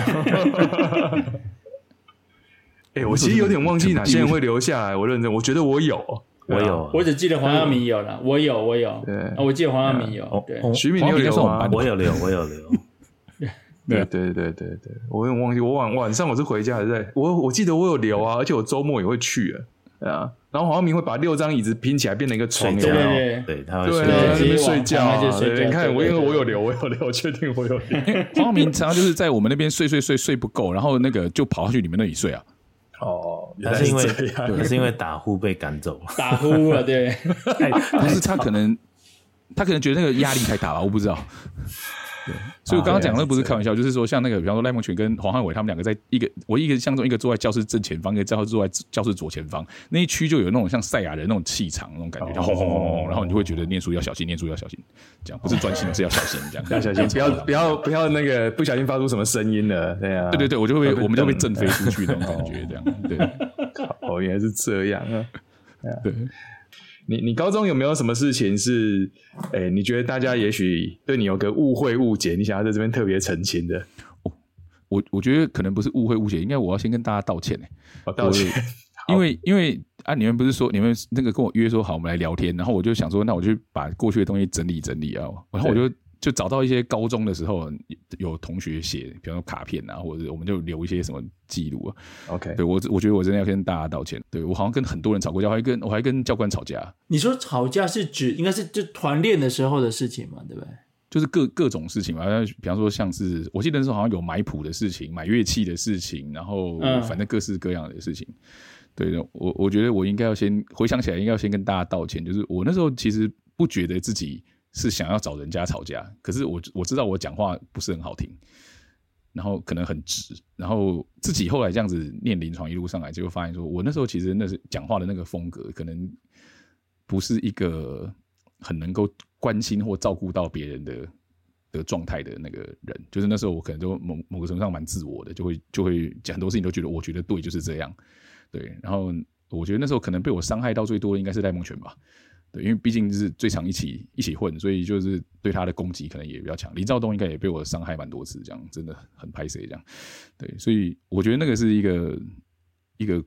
S2: 哎，我其实有点忘记 哪些人会留下来。我认真，我觉得我有，
S4: 我有。啊，
S3: 我只记得黄耀明有了，我有我有，
S2: 对。
S3: 啊我记得黄耀明有
S4: 哦，
S3: 对，
S4: 哦
S2: 徐敏你有留吗？
S1: 我
S4: 有留，我有留。
S2: 对对对对对，我有点忘记，我晚晚上我是回家还是在，我我记得我有留啊，而且我周末也会去啊，对啊，然后黄浩明会把六张椅子拼起来变成一个床，有
S4: 睡觉
S2: 没有？
S3: 对对
S4: 对，他会
S2: 对啊，
S4: 睡觉
S2: 在那睡觉你看我因
S3: 为
S2: 我有留，我有留，我确定我有留。
S1: 黄浩明常常就是在我们那边睡睡睡睡不够，然后那个就跑下去你们那里睡啊。
S2: 哦，
S4: 他是因为
S2: 这样
S4: 他是因为打呼被赶走。
S3: 打呼了，对，
S1: 不是他可能他可能觉得那个压力太大了，我不知道。对，所以我刚刚讲的那不是开玩笑，就是说像那个，比方说赖梦群跟黄汉伟他们两个在一个，我一个相中一个坐在教室正前方，一个教坐在教室左前方，那一区就有那种像赛亚人那种气场那种感觉，就轰轰轰轰，然后你就会觉得念书要小心，念书要小心，这样不是专心是要小心，这样。
S2: 要小心，不要不要不要那个不小心发出什么声音了，对啊，
S1: 对对对，我就会被我们就被震飞出去那种感觉，这样对。
S2: 哦，原来是这样啊。
S1: 对。
S2: 你你高中有没有什么事情是，哎、你觉得大家也许对你有个误会误解，你想要在这边特别澄清的？
S1: 我我觉得可能不是误会误解，应该我要先跟大家道歉呢、
S2: 我道歉，
S1: 因为因为啊，你们不是说你们那个跟我约说好，我们来聊天，然后我就想说，那我就把过去的东西整理整理啊，然后我就就找到一些高中的时候有同学写，比方说卡片啊，或者我们就留一些什么记录啊。
S2: OK，
S1: 对我我觉得我真的要跟大家道歉，对我好像跟很多人吵过架，我还跟我还跟教官吵架，
S3: 你说吵架是指应该是就团练的时候的事情嘛，对不对？
S1: 就是各各种事情嘛，比方说像是我记得那时候好像有买谱的事情，买乐器的事情，然后
S3: 嗯
S1: 反正各式各样的事情。对，我我觉得我应该要先回想起来，应该要先跟大家道歉。就是我那时候其实不觉得自己是想要找人家吵架，可是我我知道我讲话不是很好听，然后可能很直，然后自己后来这样子念临床一路上来，就会发现说我那时候其实那是讲话的那个风格，可能不是一个很能够关心或照顾到别人的的状态的那个人。就是那时候我可能就某某个程度上蛮自我的，就会就会讲很多事情都觉得我觉得对就是这样。对，然后我觉得那时候可能被我伤害到最多的应该是赖梦泉吧。对，因为毕竟是最常一起一起混，所以就是对他的攻击可能也比较强。林兆东应该也被我伤害蛮多次，这样真的很拍谢这样。对，所以我觉得那个是一个一个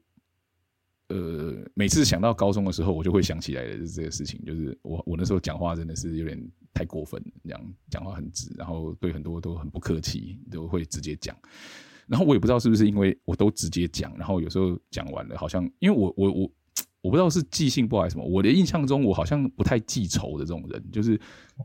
S1: 呃，每次想到高中的时候，我就会想起来的这个事情，就是我我那时候讲话真的是有点太过分，这样讲话很直，然后对很多都很不客气，都会直接讲。然后我也不知道是不是因为我都直接讲，然后有时候讲完了，好像因为我我我我不知道是记性不好还是什么，我的印象中我好像不太记仇的这种人，就是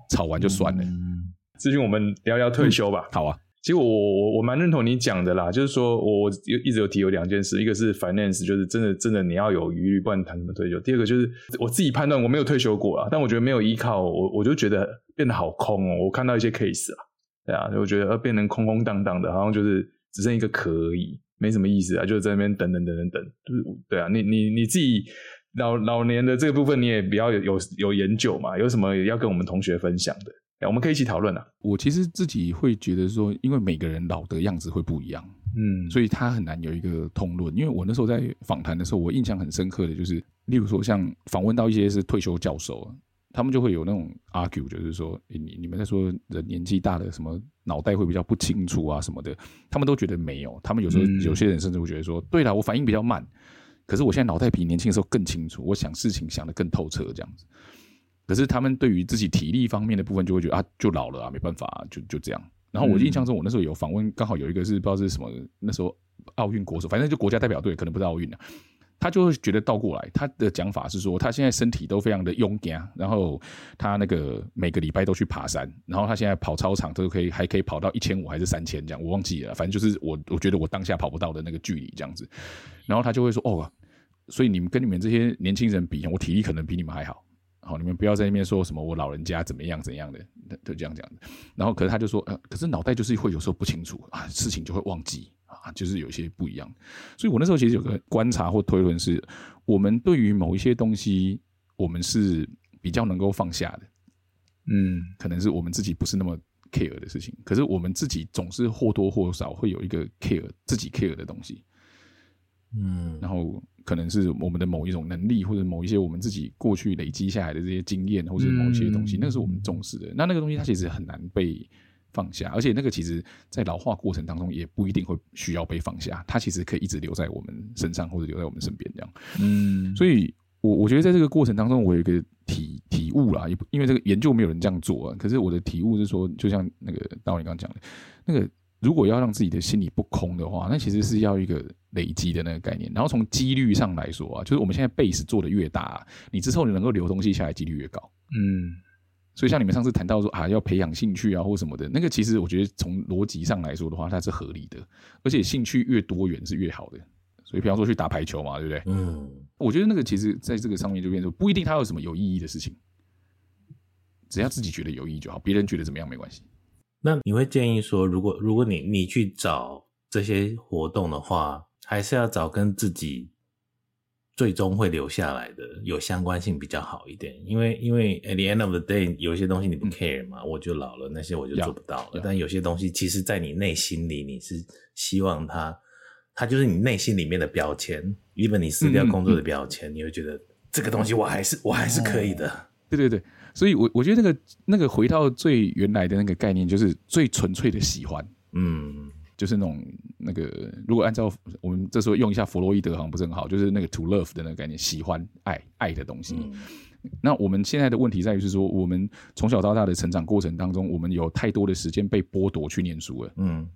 S1: 吵完就算了。
S2: 嗯，资讯我们聊聊退休吧。
S1: 好啊，
S2: 其实我我我蛮认同你讲的啦，就是说我我一直有提有两件事，一个是 finance，就是真的真的你要有余裕，不然谈什么退休。第二个就是我自己判断，我没有退休过啦，但我觉得没有依靠，我我就觉得变得好空哦。我看到一些 case 啊，对啊，我觉得呃变成空空荡荡的，好像就是只剩一个壳而已，没什么意思啊，就是在那边等等等等等，就是对啊，你你你自己老老年的这个部分，你也比较有有有研究嘛？有什么要跟我们同学分享的？我们可以一起讨论啊。
S1: 我其实自己会觉得说，因为每个人老的样子会不一样，嗯，所以他很难有一个通论。因为我那时候在访谈的时候，我印象很深刻的就是，例如说像访问到一些是退休教授，他们就会有那种 argue，就是说，你你们在说人年纪大的什么脑袋会比较不清楚啊什么的，他们都觉得没有。他们有时候有些人甚至会觉得说，对了，我反应比较慢。可是我现在脑袋比年轻的时候更清楚，我想事情想得更透彻，这样子。可是他们对于自己体力方面的部分，就会觉得啊，就老了啊，没办法啊，就就这样。然后我印象中，我那时候有访问，刚好有一个是不知道是什么，那时候奥运国手，反正就国家代表队，可能不是奥运的。他就会觉得倒过来，他的讲法是说，他现在身体都非常的勇敢，然后他那个每个礼拜都去爬山，然后他现在跑操场都可以，还可以跑到一千五还是三千这样，我忘记了，反正就是我我觉得我当下跑不到的那个距离这样子。然后他就会说，哦，所以你们跟你们这些年轻人比，我体力可能比你们还好。好，你们不要在那边说什么我老人家怎么样怎样的，就这样讲的。然后，可是他就说，呃，可是脑袋就是会有时候不清楚啊，事情就会忘记，就是有些不一样。所以我那时候其实有个观察或推论是，我们对于某一些东西，我们是比较能够放下的。嗯，可能是我们自己不是那么 care 的事情，可是我们自己总是或多或少会有一个 care 自己 care 的东西。嗯，然后。可能是我们的某一种能力，或者某一些我们自己过去累积下来的这些经验，或者某一些东西，嗯、那是我们重视的。那那个东西它其实很难被放下，而且那个其实在老化过程当中也不一定会需要被放下，它其实可以一直留在我们身上，或者留在我们身边这样。嗯，所以我我觉得在这个过程当中，我有一个体体悟啦，也因为这个研究没有人这样做啊，可是我的体悟是说，就像那个导演刚刚讲的，那个。如果要让自己的心里不空的话，那其实是要一个累积的那个概念。然后从几率上来说啊，就是我们现在 base 做的越大，你之后你能够留东西下来几率越高。嗯，所以像你们上次谈到说啊，要培养兴趣啊或什么的，那个其实我觉得从逻辑上来说的话，它是合理的。而且兴趣越多元是越好的。所以比方说去打排球嘛，对不对？嗯，我觉得那个其实在这个上面就变成不一定它有什么有意义的事情，只要自己觉得有意义就好，别人觉得怎么样没关系。
S4: 那你会建议说，如果如果你你去找这些活动的话，还是要找跟自己最终会留下来的有相关性比较好一点，因为因为 at the end of the day 有些东西你不 care 嘛，嗯、我就老了，那些我就做不到了。但有些东西，其实在你内心里，你是希望它，它就是你内心里面的标签，even 你撕掉工作的标签，嗯嗯、你会觉得这个东西我还是我还是可以的。哦、
S1: 对对对。所以我，我我觉得那个那个回到最原来的那个概念，就是最纯粹的喜欢，嗯，就是那种那个，如果按照我们这时候用一下弗洛伊德，好像不是很好，就是那个 to love 的那个概念，喜欢爱爱的东西。嗯、那我们现在的问题在于是说，我们从小到大的成长过程当中，我们有太多的时间被剥夺去念书了，嗯，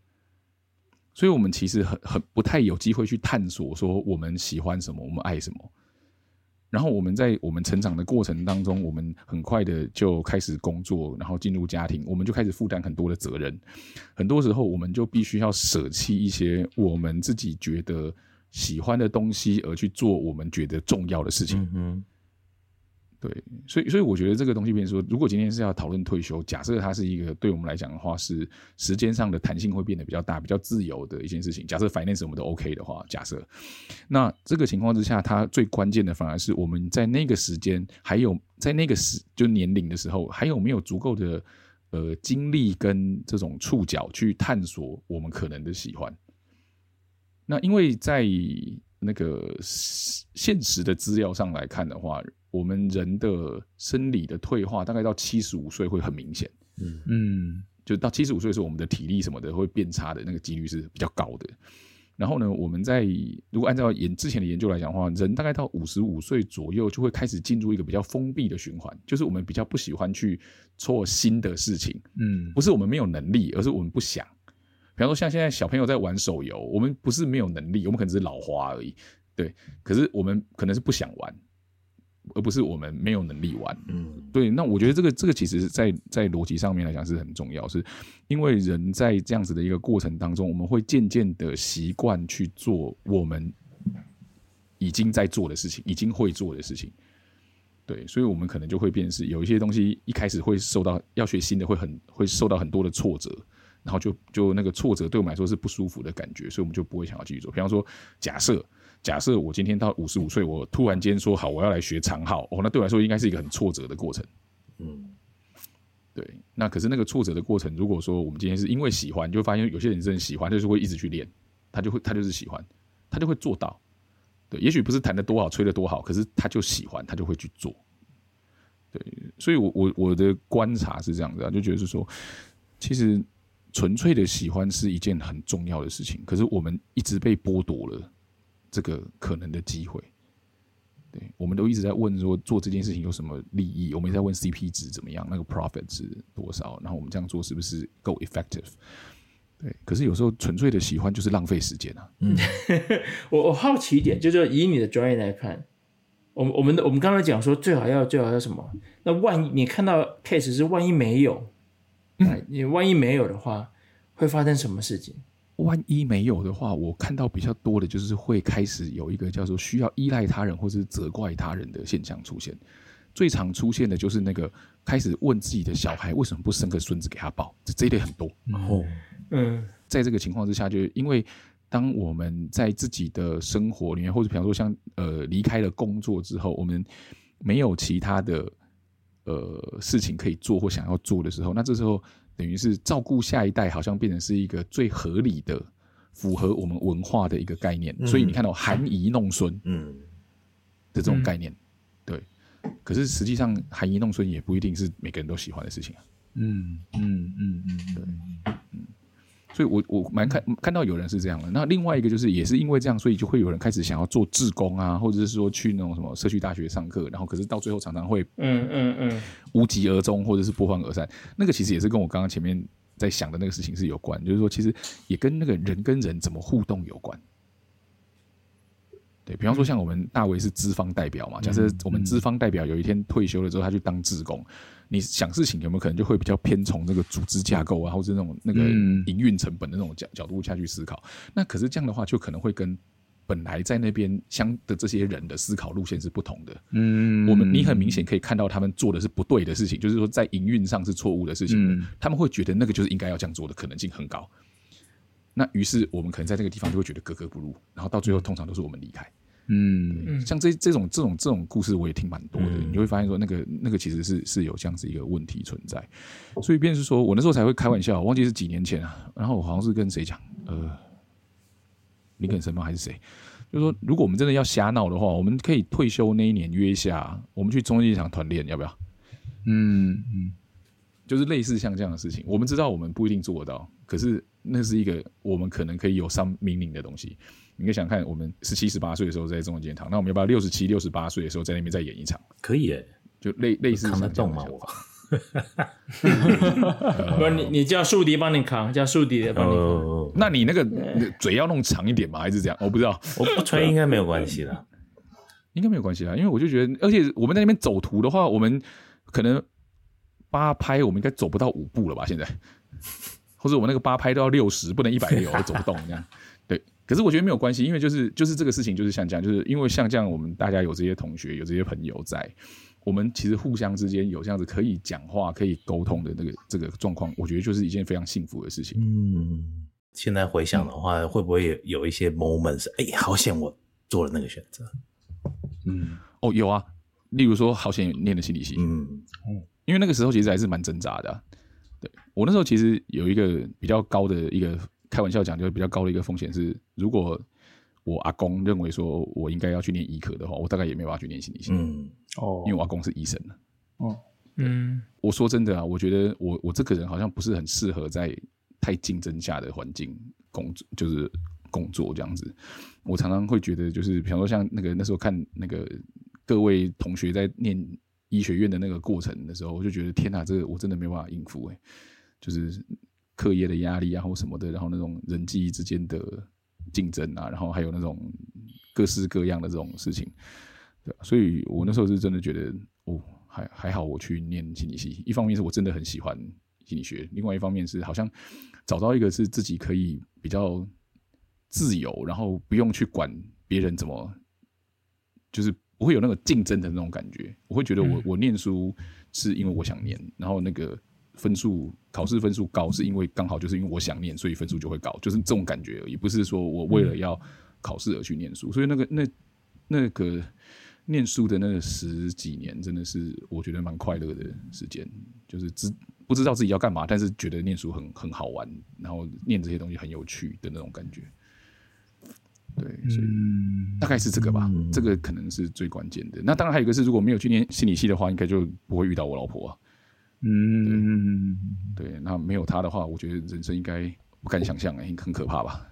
S1: 所以我们其实很很不太有机会去探索说我们喜欢什么，我们爱什么。然后我们在我们成长的过程当中，我们很快的就开始工作，然后进入家庭，我们就开始负担很多的责任。很多时候，我们就必须要舍弃一些我们自己觉得喜欢的东西，而去做我们觉得重要的事情。嗯对，所以所以我觉得这个东西，比如说，如果今天是要讨论退休，假设它是一个对我们来讲的话，是时间上的弹性会变得比较大、比较自由的一件事情。假设 finance 我们都 OK 的话，假设，那这个情况之下，它最关键的反而是我们在那个时间，还有在那个时就年龄的时候，还有没有足够的呃精力跟这种触角去探索我们可能的喜欢。那因为在那个现实的资料上来看的话，我们人的生理的退化大概到七十五岁会很明显，嗯嗯，就到七十五岁的时候，我们的体力什么的会变差的那个几率是比较高的。然后呢，我们在如果按照研之前的研究来讲的话，人大概到五十五岁左右就会开始进入一个比较封闭的循环，就是我们比较不喜欢去做新的事情，嗯，不是我们没有能力，而是我们不想。比方说，像现在小朋友在玩手游，我们不是没有能力，我们可能只是老花而已，对。可是我们可能是不想玩。而不是我们没有能力玩，嗯，对。那我觉得这个这个其实在在逻辑上面来讲是很重要，是因为人在这样子的一个过程当中，我们会渐渐的习惯去做我们已经在做的事情，已经会做的事情。对，所以我们可能就会变成是有一些东西一开始会受到要学新的会很会受到很多的挫折，然后就就那个挫折对我们来说是不舒服的感觉，所以我们就不会想要继续做。比方说，假设假设我今天到五十五岁，我突然间说好我要来学长号，哦，那对我来说应该是一个很挫折的过程。嗯，对。那可是那个挫折的过程，如果说我们今天是因为喜欢，就会发现有些人真的喜欢，就是会一直去练，他就会他就是喜欢，他就会做到。对，也许不是弹得多好，吹得多好，可是他就喜欢，他就会去做。对，所以我我我的观察是这样子啊，就觉得是说，其实。纯粹的喜欢是一件很重要的事情，可是我们一直被剥夺了这个可能的机会。对，我们都一直在问说做这件事情有什么利益，我们也在问 CP 值怎么样，那个 profit 是多少，然后我们这样做是不是够 effective？对，可是有时候纯粹的喜欢就是浪费时间啊。嗯，
S3: 我我好奇一点，就是以你的专业来看，我们我们的我们刚才讲说最好要最好要什么？那万一你看到 case 是万一没有？嗯，你万一没有的话，会发生什么事情？
S1: 万一没有的话，我看到比较多的就是会开始有一个叫做需要依赖他人或是责怪他人的现象出现。最常出现的就是那个开始问自己的小孩为什么不生个孙子给他抱，这这一类很多。
S3: 哦，嗯，
S1: 在这个情况之下，就是因为当我们在自己的生活里面，或者比方说像呃离开了工作之后，我们没有其他的。呃，事情可以做或想要做的时候，那这时候等于是照顾下一代，好像变成是一个最合理的、符合我们文化的一个概念。嗯、所以你看到含饴弄孙，嗯，的这种概念，嗯、对。可是实际上，含饴弄孙也不一定是每个人都喜欢的事情啊。嗯嗯嗯嗯，对，嗯。所以我，我我蛮看看到有人是这样的。那另外一个就是，也是因为这样，所以就会有人开始想要做志工啊，或者是说去那种什么社区大学上课，然后可是到最后常常会嗯嗯嗯无疾而终，或者是不欢而散。那个其实也是跟我刚刚前面在想的那个事情是有关，就是说其实也跟那个人跟人怎么互动有关。对，比方说，像我们大维是资方代表嘛，假设我们资方代表有一天退休了之后，他去当志工。你想事情有没有可能就会比较偏从那个组织架构啊，或者那种那个营运成本的那种角角度下去思考？那可是这样的话，就可能会跟本来在那边相的这些人的思考路线是不同的。嗯，我们你很明显可以看到他们做的是不对的事情，就是说在营运上是错误的事情。他们会觉得那个就是应该要这样做的可能性很高。那于是我们可能在这个地方就会觉得格格不入，然后到最后通常都是我们离开。嗯，像这这种这种这种故事我也听蛮多的，嗯、你会发现说那个那个其实是是有这样子一个问题存在，所以便是说我那时候才会开玩笑，我忘记是几年前啊，然后我好像是跟谁讲，呃，林肯森吗还是谁？就是说如果我们真的要瞎闹的话，我们可以退休那一年约一下，我们去中立场团练，要不要？嗯嗯，就是类似像这样的事情，我们知道我们不一定做得到，可是那是一个我们可能可以有 some meaning 的东西。你可以想看，我们十七、十八岁的时候在中正纪念堂，那我们要不要六十七、六十八岁的时候在那边再演一场？
S4: 可以诶，
S1: 就类类似
S4: 扛得动吗？我，
S3: 不是你，你叫树笛帮你扛，叫树笛的帮你扛。
S1: 那你那个嘴要弄长一点吗？还是这样？我不知道，
S4: 我不吹应该没有关系的，
S1: 应该没有关系啦，因为我就觉得，而且我们在那边走图的话，我们可能八拍，我们应该走不到五步了吧？现在，或者我那个八拍都要六十，不能一百六，我走不动这样。对可是我觉得没有关系，因为就是就是这个事情就是像这样，就是因为像这样，我们大家有这些同学，有这些朋友在，我们其实互相之间有这样子可以讲话、可以沟通的那个这个状况，我觉得就是一件非常幸福的事情。
S4: 嗯，现在回想的话，嗯、会不会有一些 moments？哎，好险我做了那个选择。
S1: 嗯，哦，有啊，例如说，好险念了心理系。嗯，因为那个时候其实还是蛮挣扎的、啊。对，我那时候其实有一个比较高的一个。开玩笑讲，就是比较高的一个风险是，如果我阿公认为说我应该要去念医科的话，我大概也没办法去念心理系。嗯，哦，因为我阿公是医生。哦，嗯，我说真的啊，我觉得我我这个人好像不是很适合在太竞争下的环境工作，就是工作这样子。我常常会觉得，就是比方说像那个那时候看那个各位同学在念医学院的那个过程的时候，我就觉得天哪，这个我真的没办法应付哎，就是。课业的压力啊，或什么的，然后那种人际之间的竞争啊，然后还有那种各式各样的这种事情，对，所以我那时候是真的觉得，哦，还还好，我去念心理系。一方面是我真的很喜欢心理学，另外一方面是好像找到一个是自己可以比较自由，然后不用去管别人怎么，就是不会有那个竞争的那种感觉。我会觉得我我念书是因为我想念，然后那个。分数考试分数高，是因为刚好就是因为我想念，所以分数就会高，就是这种感觉而已，不是说我为了要考试而去念书。所以那个那那个念书的那十几年，真的是我觉得蛮快乐的时间，就是知不知道自己要干嘛，但是觉得念书很很好玩，然后念这些东西很有趣的那种感觉。对，所以大概是这个吧，嗯、这个可能是最关键的。那当然还有一个是，如果没有去念心理系的话，应该就不会遇到我老婆啊。嗯，对，那没有他的话，我觉得人生应该不敢想象，哎，很可怕吧？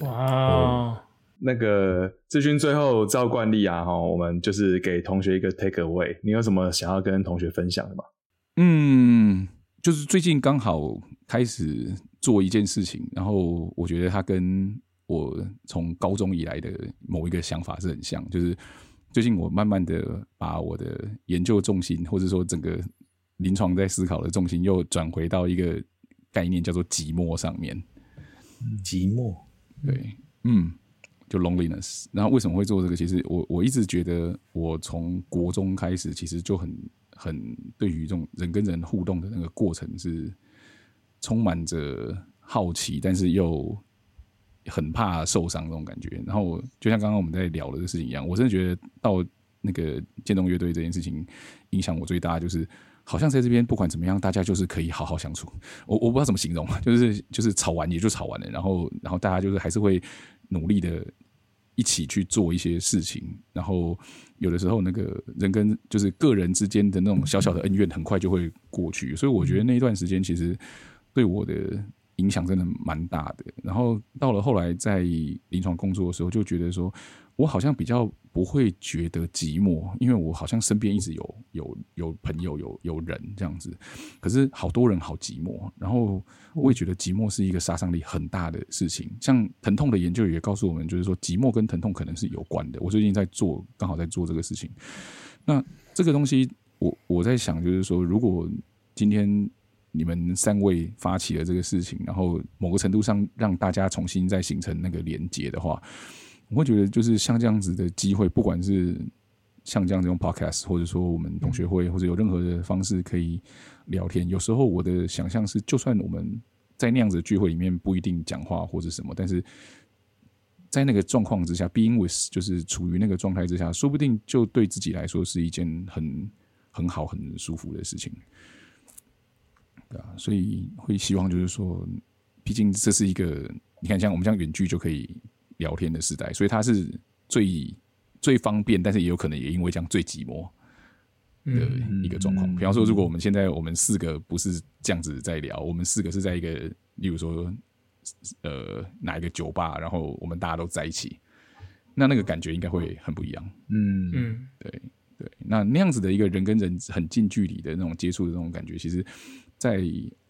S2: 哇，那个志勋最后照惯例啊，哈，我们就是给同学一个 take away，你有什么想要跟同学分享的吗？
S1: 嗯，就是最近刚好开始做一件事情，然后我觉得他跟我从高中以来的某一个想法是很像，就是最近我慢慢的把我的研究重心，或者说整个临床在思考的重心，又转回到一个概念叫做寂寞上面。
S4: 寂寞，
S1: 对，嗯，就 loneliness。然后为什么会做这个？其实我我一直觉得，我从国中开始，其实就很很对于这种人跟人互动的那个过程是充满着好奇，但是又很怕受伤这种感觉，然后就像刚刚我们在聊的事情一样，我真的觉得到那个建东乐队这件事情影响我最大，就是好像在这边不管怎么样，大家就是可以好好相处。我我不知道怎么形容，就是就是吵完也就吵完了，然后然后大家就是还是会努力的一起去做一些事情，然后有的时候那个人跟就是个人之间的那种小小的恩怨很快就会过去，所以我觉得那一段时间其实对我的。影响真的蛮大的，然后到了后来在临床工作的时候，就觉得说，我好像比较不会觉得寂寞，因为我好像身边一直有有有朋友有有人这样子，可是好多人好寂寞，然后我也觉得寂寞是一个杀伤力很大的事情。像疼痛的研究也告诉我们，就是说寂寞跟疼痛可能是有关的。我最近在做，刚好在做这个事情。那这个东西，我我在想，就是说，如果今天。你们三位发起了这个事情，然后某个程度上让大家重新再形成那个连接的话，我会觉得就是像这样子的机会，不管是像这样子用 podcast，或者说我们同学会，或者有任何的方式可以聊天。有时候我的想象是，就算我们在那样子的聚会里面不一定讲话或者什么，但是在那个状况之下，being with 就是处于那个状态之下，说不定就对自己来说是一件很很好、很舒服的事情。所以会希望就是说，毕竟这是一个你看，像我们这样远距就可以聊天的时代，所以它是最最方便，但是也有可能也因为这样最寂寞的一个状况。比方说，如果我们现在我们四个不是这样子在聊，我们四个是在一个，例如说，呃，哪一个酒吧，然后我们大家都在一起，那那个感觉应该会很不一样。嗯嗯，对对，那那样子的一个人跟人很近距离的那种接触的那种感觉，其实。在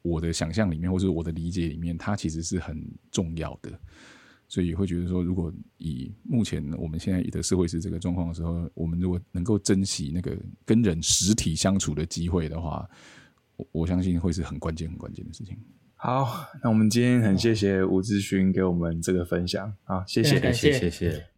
S1: 我的想象里面，或者我的理解里面，它其实是很重要的，所以会觉得说，如果以目前我们现在的社会是这个状况的时候，我们如果能够珍惜那个跟人实体相处的机会的话，我我相信会是很关键、很关键的事情。
S2: 好，那我们今天很谢谢吴志勋给我们这个分享啊，谢谢，
S3: 谢谢，
S4: 谢谢。